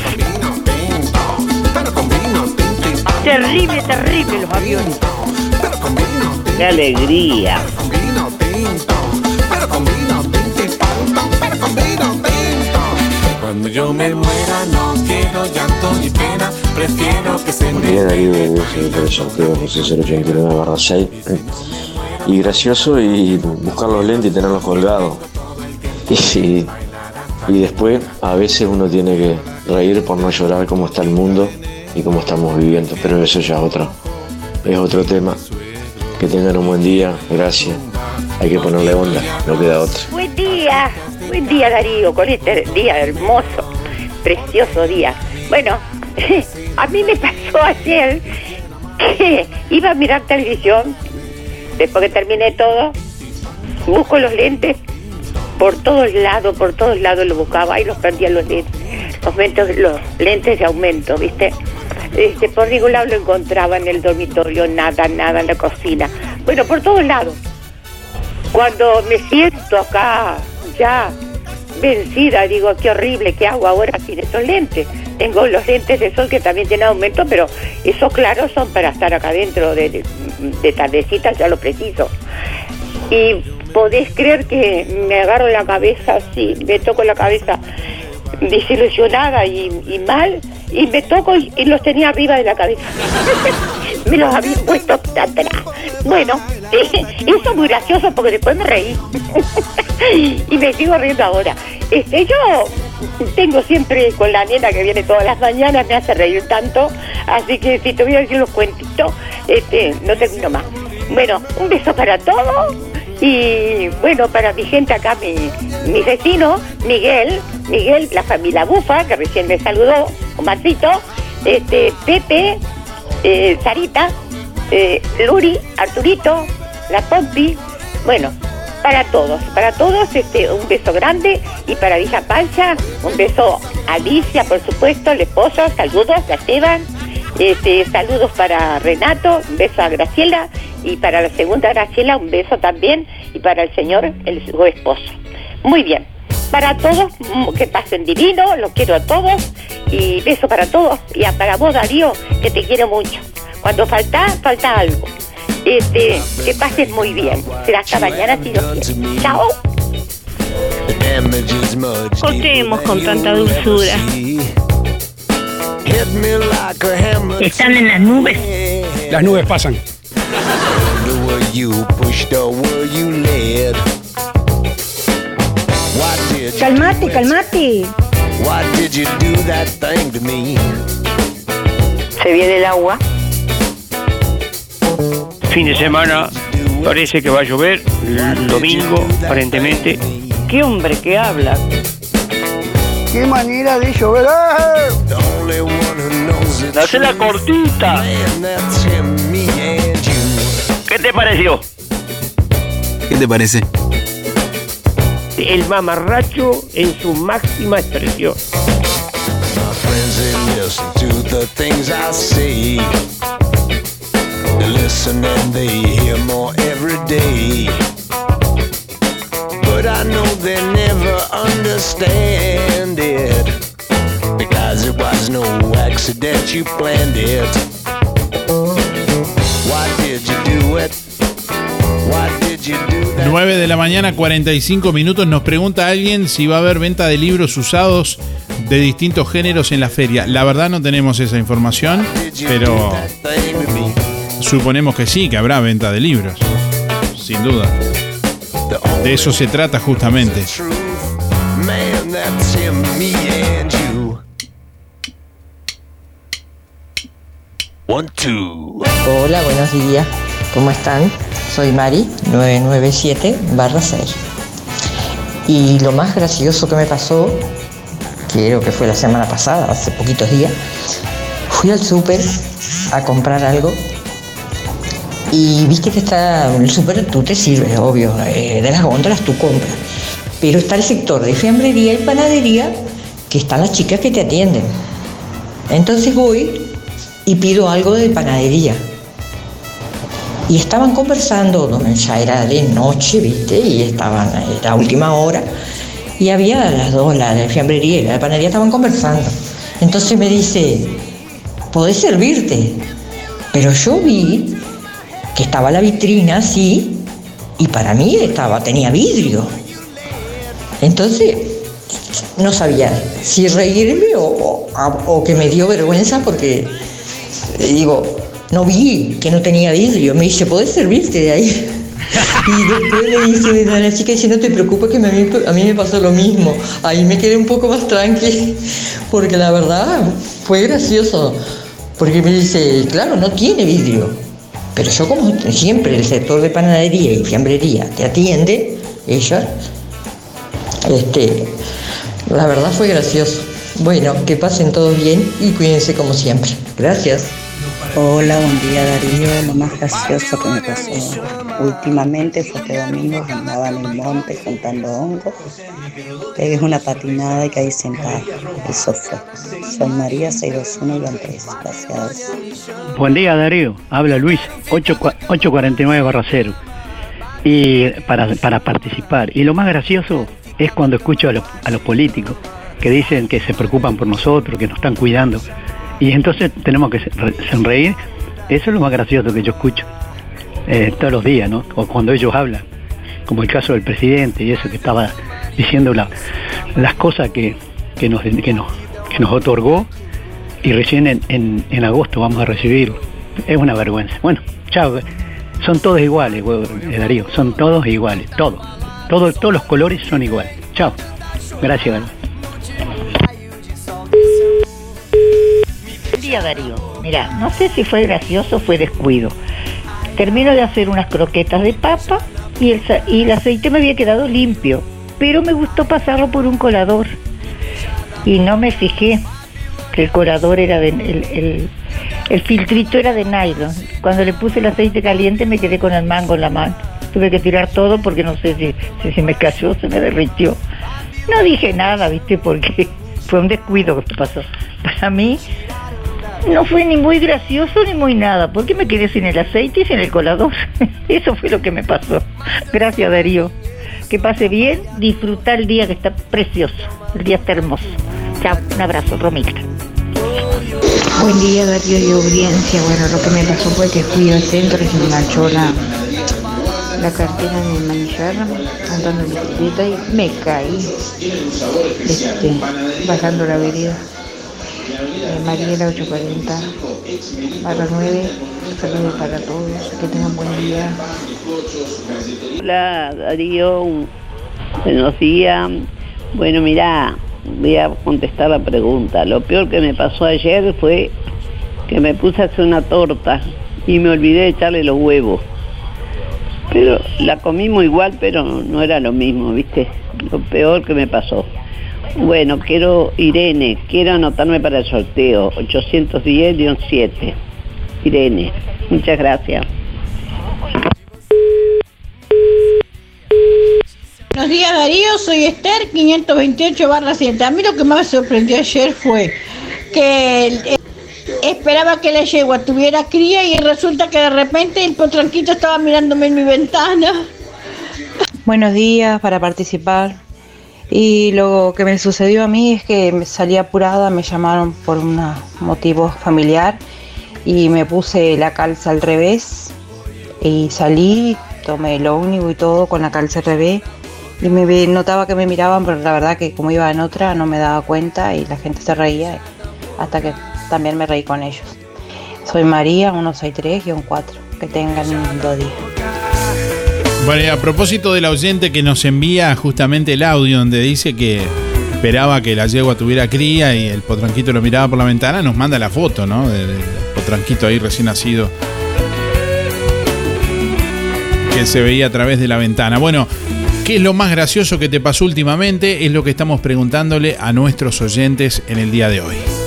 Terrible, terrible los aviones. Qué alegría. Cuando yo me muera no llanto ni pena, prefiero que se Darío de 089 barra 6 y gracioso y buscar los lentes y tenerlos colgados. Y, y después a veces uno tiene que reír por no llorar cómo está el mundo y cómo estamos viviendo pero eso ya es otro es otro tema. Que tengan un buen día gracias. Hay que ponerle onda no queda otra. Buen día, buen día Darío, con este día hermoso, precioso día. Bueno, a mí me pasó ayer que iba a mirar televisión, después que terminé todo, busco los lentes, por todos lados, por todos lados los buscaba y los perdía los lentes, los, mentos- los lentes de aumento, ¿viste? Este, por ningún lado lo encontraba en el dormitorio, nada, nada en la cocina. Bueno, por todos lados. Cuando me siento acá ya vencida, digo, qué horrible, ¿qué hago ahora sin esos lentes? Tengo los lentes de sol que también tienen aumento, pero esos claros son para estar acá dentro de, de, de tardecita, ya lo preciso. Y podés creer que me agarro la cabeza así, me toco la cabeza desilusionada y, mal, y me toco y, y los tenía arriba de la cabeza. me los había puesto atrás. Bueno, eso es muy gracioso porque después me reí. y me sigo riendo ahora. Este, yo tengo siempre con la nena que viene todas las mañanas, me hace reír tanto, así que si te voy a decir los cuentitos, este, no termino más. Bueno, un beso para todos y bueno, para mi gente acá, mi, vecino, Miguel, Miguel, la familia Bufa, que recién me saludó, Omarcito, este, Pepe, eh, Sarita, eh, Luri, Arturito, la Pompi, bueno, para todos, para todos este, un beso grande y para Villa Pancha, un beso a Alicia, por supuesto, el esposo, saludos, la Esteban, este, saludos para Renato, un beso a Graciela y para la segunda Graciela un beso también y para el señor, el, su esposo. Muy bien, para todos, mm, que pasen divino, los quiero a todos y beso para todos y a- para vos Darío, que te quiero mucho. Cuando falta, falta algo. Este, que pases muy bien. Será hasta mañana si Dios quiere. Chao. Cortemos con tanta dulzura. Están en las nubes. Las nubes pasan. Calmate, calmate. Se viene el agua. Fin de semana parece que va a llover. El domingo, aparentemente. ¿Qué hombre que habla? ¡Qué manera de llover! ¡Hace la cortita! ¿Qué te pareció? ¿Qué te parece? El mamarracho en su máxima expresión. friends they listen to the things I say. They listen and they hear more every day. But I know they never understand it. Because it was no accident, you planned it. Why did you do it? Why did you do that? 9 de la mañana, 45 minutos. Nos pregunta alguien si va a haber venta de libros usados de distintos géneros en la feria. La verdad no tenemos esa información, pero suponemos que sí, que habrá venta de libros. Sin duda. De eso se trata justamente. Hola, buenos días. ¿Cómo están? Soy Mari, 997 6. Y lo más gracioso que me pasó, creo que fue la semana pasada, hace poquitos días, fui al súper a comprar algo y viste que está el súper, tú te sirves, obvio, eh, de las góndolas tú compras. Pero está el sector de fiambrería y panadería que están las chicas que te atienden. Entonces voy y pido algo de panadería. Y estaban conversando, ya era de noche, ¿viste? Y estaban, era última hora. Y había las dos, la de fiambrería y la de panadería, estaban conversando. Entonces me dice, ¿podés servirte? Pero yo vi que estaba la vitrina así y para mí estaba, tenía vidrio. Entonces no sabía si reírme o, o- que me dio vergüenza porque, eh, digo, no vi que no tenía vidrio. Me dice, ¿podés servirte de ahí? Y después me dice la chica, dice, no te preocupes que a mí, a mí me pasó lo mismo. Ahí me quedé un poco más tranqui, porque la verdad fue gracioso. Porque me dice, claro, no tiene vidrio. Pero yo como siempre el sector de panadería y fiambrería te atiende, ella, este, la verdad fue gracioso. Bueno, que pasen todos bien y cuídense como siempre. Gracias. Hola, buen día Darío. Lo más gracioso que me pasó últimamente fue este domingo que andaba en el monte juntando hongos. Pegué una patinada y caí sentada. Eso fue. Soy María 621 y 3. Gracias. Buen día Darío, habla Luis, 8 cua- 849 barra 0. Y para, para participar. Y lo más gracioso es cuando escucho a los, a los políticos que dicen que se preocupan por nosotros, que nos están cuidando. Y entonces tenemos que re- sonreír. Eso es lo más gracioso que yo escucho eh, todos los días, ¿no? O cuando ellos hablan, como el caso del presidente y eso que estaba diciendo la- las cosas que, que, nos, que, nos, que nos otorgó y recién en, en, en agosto vamos a recibirlo. Es una vergüenza. Bueno, chao. Son todos iguales, eh, Darío. Son todos iguales. Todos. Todos, todos los colores son iguales. Chao. Gracias, día, Darío. Mira, no sé si fue gracioso o fue descuido. Termino de hacer unas croquetas de papa y el, y el aceite me había quedado limpio, pero me gustó pasarlo por un colador. Y no me fijé que el colador era de... El, filtrito era de nylon. Cuando le puse el aceite caliente me quedé con el mango en la mano. Tuve que tirar todo porque no sé si, si se me cayó, se me derritió. No dije nada, ¿viste? Porque fue un descuido que pasó. Para mí no fue ni muy gracioso ni muy nada, porque me quedé sin el aceite y sin el colador. Eso fue lo que me pasó. Gracias, Darío. Que pase bien, disfruta el día que está precioso. El día está hermoso. Chao, un abrazo, Romita. Buen día Darío y audiencia. Bueno, lo que me pasó fue que fui al centro y se me enganchó la, la cartera en el manillar andando en bicicleta y me caí este, bajando la vereda. Eh, Mariela 840 barra 9. Saludos para todos. Que tengan buen día. Hola Darío, buenos días. Bueno, mira, voy a contestar la pregunta. Lo peor que me pasó ayer fue que me puse a hacer una torta y me olvidé de echarle los huevos. Pero la comimos igual, pero no era lo mismo, ¿viste? Lo peor que me pasó. Bueno, quiero, Irene, quiero anotarme para el sorteo, 810-7. Irene, muchas gracias. Buenos días Darío, soy Esther 528 barra 7. A mí lo que más me sorprendió ayer fue que eh, esperaba que la yegua tuviera cría y resulta que de repente el potranquito estaba mirándome en mi ventana. Buenos días para participar. Y lo que me sucedió a mí es que me salí apurada, me llamaron por un motivo familiar y me puse la calza al revés y salí, tomé lo único y todo con la calza al revés y me notaba que me miraban, pero la verdad que como iba en otra no me daba cuenta y la gente se reía hasta que también me reí con ellos. Soy María, 163-4. Que tengan un lindo día. Bueno, y a propósito del oyente que nos envía justamente el audio donde dice que esperaba que la yegua tuviera cría y el potranquito lo miraba por la ventana, nos manda la foto, ¿no? Del potranquito ahí recién nacido que se veía a través de la ventana. Bueno, ¿qué es lo más gracioso que te pasó últimamente? Es lo que estamos preguntándole a nuestros oyentes en el día de hoy.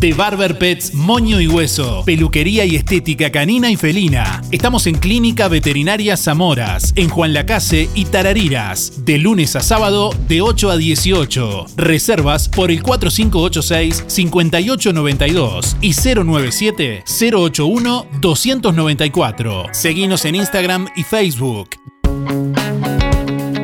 De Barber Pets, Moño y Hueso. Peluquería y estética canina y felina. Estamos en Clínica Veterinaria Zamoras, en Juan Lacase y Tarariras. De lunes a sábado, de 8 a 18. Reservas por el 4586-5892 y 097-081-294. Seguinos en Instagram y Facebook.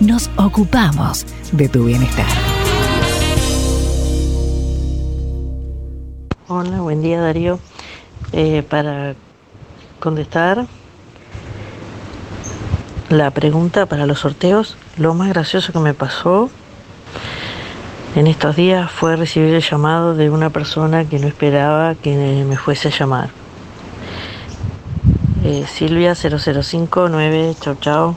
nos ocupamos de tu bienestar. Hola, buen día Darío. Eh, para contestar la pregunta para los sorteos, lo más gracioso que me pasó en estos días fue recibir el llamado de una persona que no esperaba que me fuese a llamar. Eh, Silvia 0059, chau chau.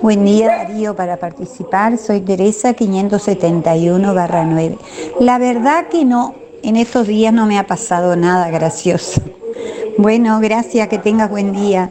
Buen día Darío, para participar soy Teresa 571 barra 9. La verdad que no, en estos días no me ha pasado nada gracioso. Bueno, gracias, que tengas buen día.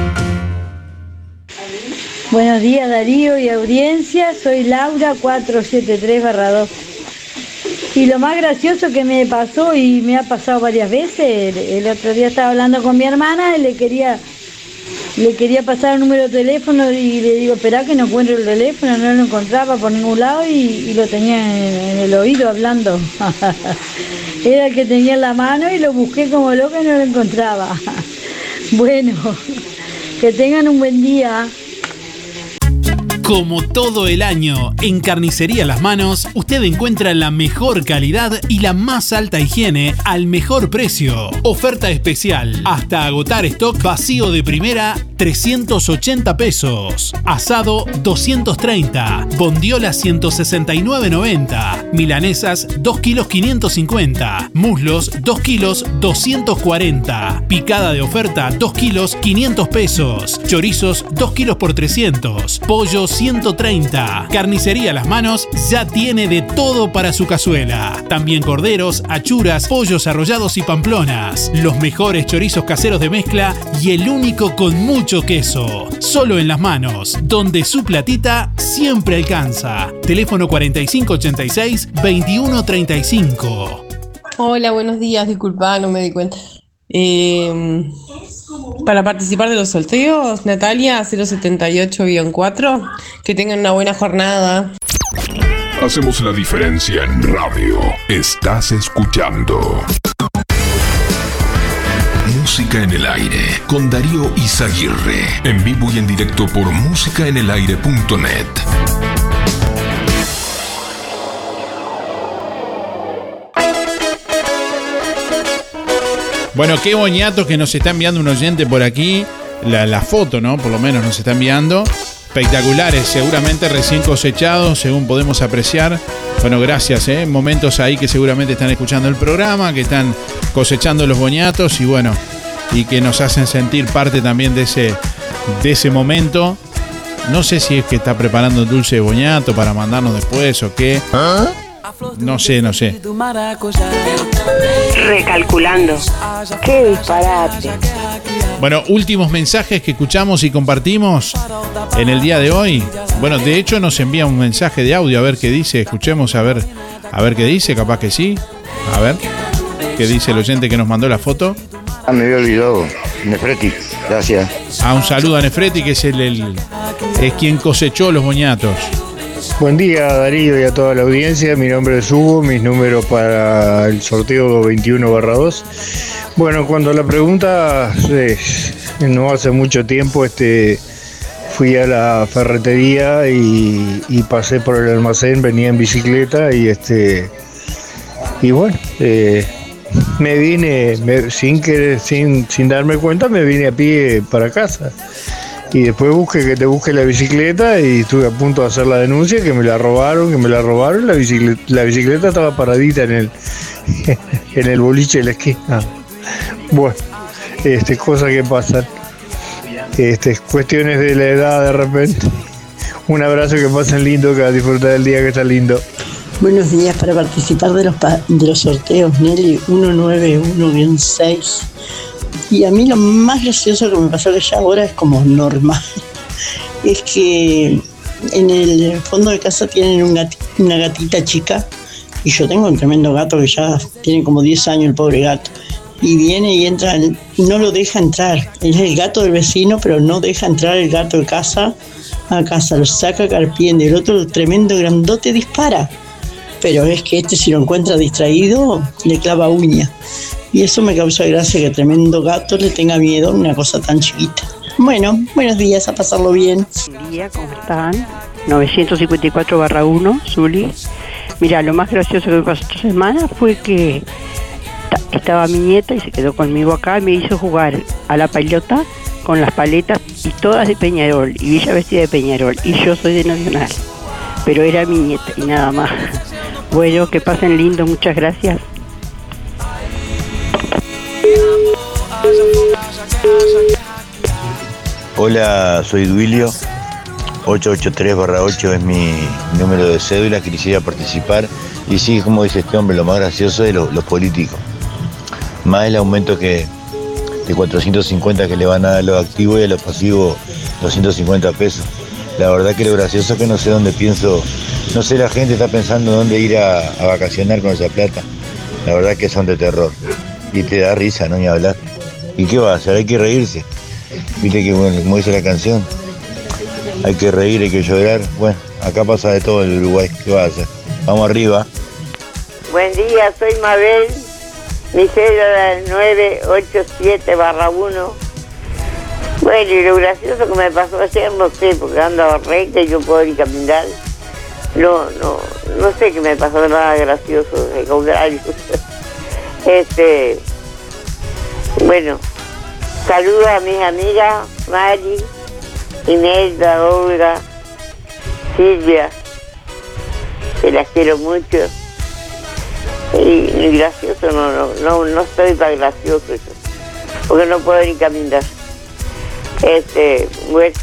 Buenos días Darío y audiencia, soy Laura 473-2. Y lo más gracioso que me pasó y me ha pasado varias veces, el, otro día estaba hablando con mi hermana y le quería, le quería pasar el número de teléfono y le digo, espera que no encuentro el teléfono, no lo encontraba por ningún lado y, y lo tenía en, en el oído hablando. Era el que tenía en la mano y lo busqué como loca y no lo encontraba. Bueno, que tengan un buen día. Como todo el año, en Carnicería Las Manos, usted encuentra la mejor calidad y la más alta higiene al mejor precio. Oferta especial. Hasta agotar stock vacío de primera, 380 pesos. Asado, 230. Bondiola, 169,90. Milanesas, 2 kilos 550. Muslos, 2 kilos 240. Picada de oferta, 2 kilos 500 pesos. Chorizos, 2 kilos por 300. Pollo, 130. Carnicería Las Manos ya tiene de todo para su cazuela. También corderos, achuras, pollos arrollados y pamplonas. Los mejores chorizos caseros de mezcla y el único con mucho queso. Solo en Las Manos, donde su platita siempre alcanza. Teléfono 4586-2135. Hola, buenos días. Disculpa, no me di cuenta. Eh, para participar de los sorteos, Natalia 078-4. Que tengan una buena jornada. Hacemos la diferencia en radio. Estás escuchando. Música en el aire con Darío Izaguirre. En vivo y en directo por músicaenelaire.net. Bueno, qué boñatos que nos está enviando un oyente por aquí. La, foto, ¿no? Por lo menos nos está enviando. Espectaculares, seguramente recién cosechados, según podemos apreciar. Bueno, gracias, ¿eh? Momentos ahí que seguramente están escuchando el programa, que están cosechando los boñatos y bueno, y que nos hacen sentir parte también de ese, de ese momento. No sé si es que está preparando dulce de boñato para mandarnos después o qué. No sé, no sé. Recalculando. Qué disparate. Bueno, últimos mensajes que escuchamos y compartimos en el día de hoy. Bueno, de hecho nos envía un mensaje de audio a ver qué dice. Escuchemos a ver, a ver qué dice, capaz que sí. A ver, qué dice el oyente que nos mandó la foto. Ah, me había olvidado. Nefreti, gracias. Ah, un saludo a Nefreti, que es el, el- es quien cosechó los boñatos. Buen día Darío y a toda la audiencia, mi nombre es Hugo, mis números para el sorteo 21-2. Bueno, cuando la pregunta, no hace mucho tiempo este, fui a la ferretería y, pasé por el almacén, venía en bicicleta y este y bueno, eh, me vine sin, que, sin, sin darme cuenta, me vine a pie para casa. Y después busqué que te busque la bicicleta y estuve a punto de hacer la denuncia, que me la robaron, que me la robaron. La bicicleta, la bicicleta estaba paradita en el, en el boliche de la esquina. Bueno, este, cosas que pasan. Este, cuestiones de la edad de repente. Un abrazo que pasen lindo, que disfrutar del día que está lindo. Buenos días para participar de los, de los sorteos Nelly 191-6. Y a mí lo más gracioso que me pasó que ya ahora es como normal. Es que en el fondo de casa tienen un una gatita chica y yo tengo un tremendo gato que ya tiene como 10 años el pobre gato. Y viene y entra, no lo deja entrar. Es el gato del vecino, pero no deja entrar el gato de casa a casa. Lo saca carpiendo y el otro, tremendo grandote, dispara pero es que este si lo encuentra distraído le clava uña. Y eso me causa gracia que tremendo gato le tenga miedo a una cosa tan chiquita. Bueno, buenos días, a pasarlo bien. Buen día, ¿cómo están? 954 barra 1, Zuli. Mira, lo más gracioso que pasó esta semana fue que ta- estaba mi nieta y se quedó conmigo acá me hizo jugar a la pelota con las paletas y todas de Peñarol y ella vestida de Peñarol y yo soy de Nacional. Pero era mi nieta y nada más. Bueno, que pasen lindo, muchas gracias. Hola, soy Duilio. 883-8 es mi número de cédula. Quisiera participar. Y sí, como dice este hombre, lo más gracioso es lo- los políticos. Más el aumento que de 450 que le van a dar a los activos y a los pasivos 250 pesos. La verdad que lo gracioso es que no sé dónde pienso, no sé la gente está pensando dónde ir a, vacacionar con esa plata. La verdad que son de terror. Y te da risa, no ni hablar. ¿Y qué va a hacer? Hay que reírse. Viste que bueno, como dice la canción, hay que reír, hay que llorar. Bueno, acá pasa de todo el Uruguay. ¿Qué va a hacer? Vamos arriba. Buen día, soy Mabel. Mi cédula es 987 barra 1. Bueno, y lo gracioso que me pasó ayer, no sé, porque ando recta y yo puedo ir caminar. No, no, no sé qué me pasó, nada gracioso, al contrario. Este, bueno, saludo a mis amigas Mari, Imelda, Olga, Silvia, que las quiero mucho. Y, y gracioso, no, no, no, no estoy para gracioso, yo, porque no puedo ni caminar. Este, bueno,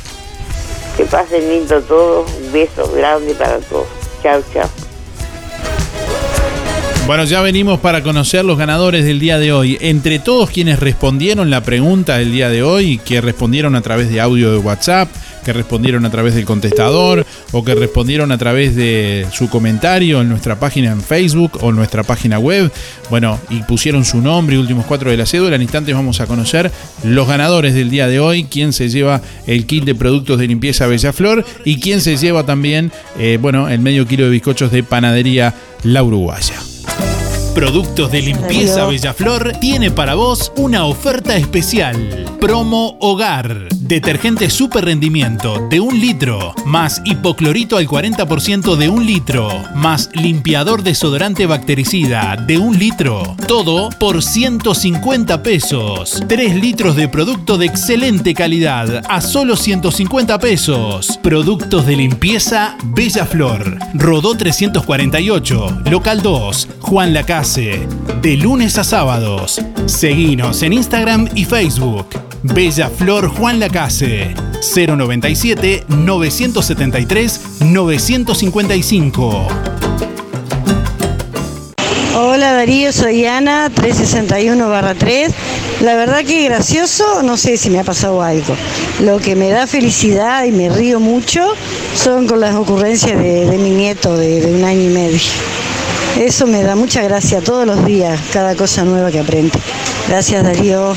que pasen lindo todo, un beso grande para todos. Chao, chao. Bueno, ya venimos para conocer los ganadores del día de hoy. Entre todos quienes respondieron la pregunta del día de hoy, que respondieron a través de audio de WhatsApp, que respondieron a través del contestador o que respondieron a través de su comentario en nuestra página en Facebook o en nuestra página web, bueno, y pusieron su nombre y últimos cuatro de la cédula, en instantes vamos a conocer los ganadores del día de hoy, quién se lleva el kit de productos de limpieza Bellaflor y quién se lleva también, eh, bueno, el medio kilo de bizcochos de panadería La Uruguaya. Productos de limpieza Bellaflor tiene para vos una oferta especial. Promo Hogar. Detergente super rendimiento de un litro, más hipoclorito al 40% de un litro, más limpiador desodorante bactericida de un litro. Todo por 150 pesos. 3 litros de producto de excelente calidad a solo 150 pesos. Productos de limpieza Bellaflor. Rodó 348, local 2, Juan De lunes a sábados. Seguinos en Instagram y Facebook. Bella Flor Juan Lacase. 097 973 955. Hola Darío, soy Ana, 361-3. La verdad que gracioso, no sé si me ha pasado algo. Lo que me da felicidad y me río mucho son con las ocurrencias de, mi nieto de un año y medio. Eso me da mucha gracia todos los días, cada cosa nueva que aprendo. Gracias Darío.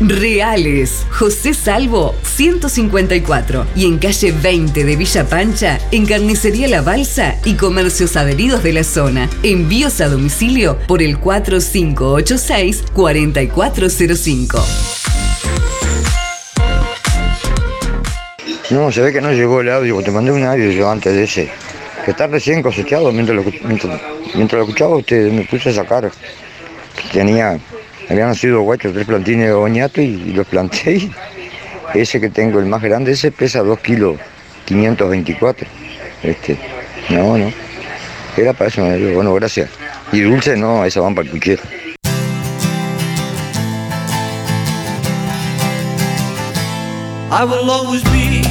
Reales. José Salvo 154 y en calle 20 de Villa Pancha, en Carnicería La Balsa y comercios adheridos de la zona. Envíos a domicilio por el 4586 4405. No, se ve que no llegó el audio, te mandé un audio yo antes de ese. Que está recién cosechado, mientras lo, mientras, mientras lo escuchaba usted me puse a sacar. Tenía, habían nacido guachos, tres plantines de boñato y, y los planté. y ese que tengo, el más grande, ese pesa 2 kilos 524. Este, no, no. Era para eso, me digo, bueno, gracias. Y dulce no, esa van para el cuchero. I will always be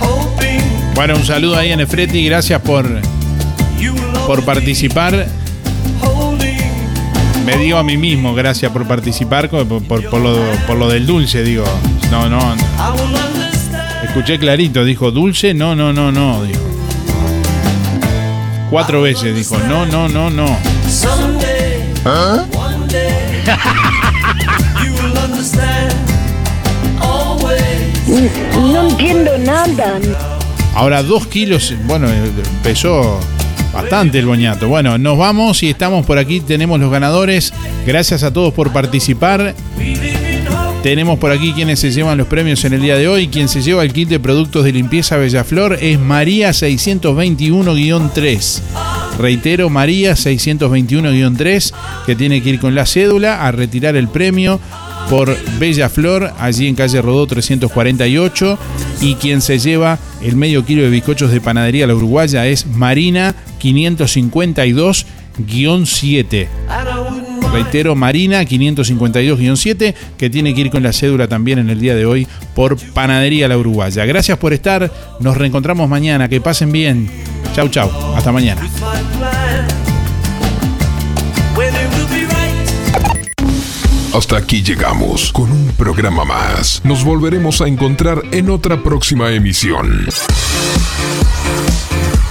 hoping Bueno, un saludo ahí a Nefreti, gracias por, por participar. Me digo a mí mismo, gracias por participar, por, por- por lo, por lo del dulce, digo. No, no. I will understand Escuché clarito, dijo dulce, no, no, no, no, dijo. Cuatro veces dijo, no, no, no, no. ¿Ah? one day, you will understand. Always. No entiendo nada. Ahora dos kilos, bueno, pesó bastante el boñato. Bueno, nos vamos y estamos por aquí, tenemos los ganadores. Gracias a todos por participar. Tenemos por aquí quienes se llevan los premios en el día de hoy. Quien se lleva el kit de productos de limpieza Bellaflor es María 621-3. Reitero, María 621-3, que tiene que ir con la cédula a retirar el premio por Bella Flor, allí en calle Rodó 348. Y quien se lleva el medio kilo de bizcochos de panadería La Uruguaya es Marina 552-7. Reitero, Marina 552-7, que tiene que ir con la cédula también en el día de hoy por Panadería La Uruguaya. Gracias por estar, nos reencontramos mañana, que pasen bien. Chau, chau, hasta mañana. Hasta aquí llegamos con un programa más. Nos volveremos a encontrar en otra próxima emisión.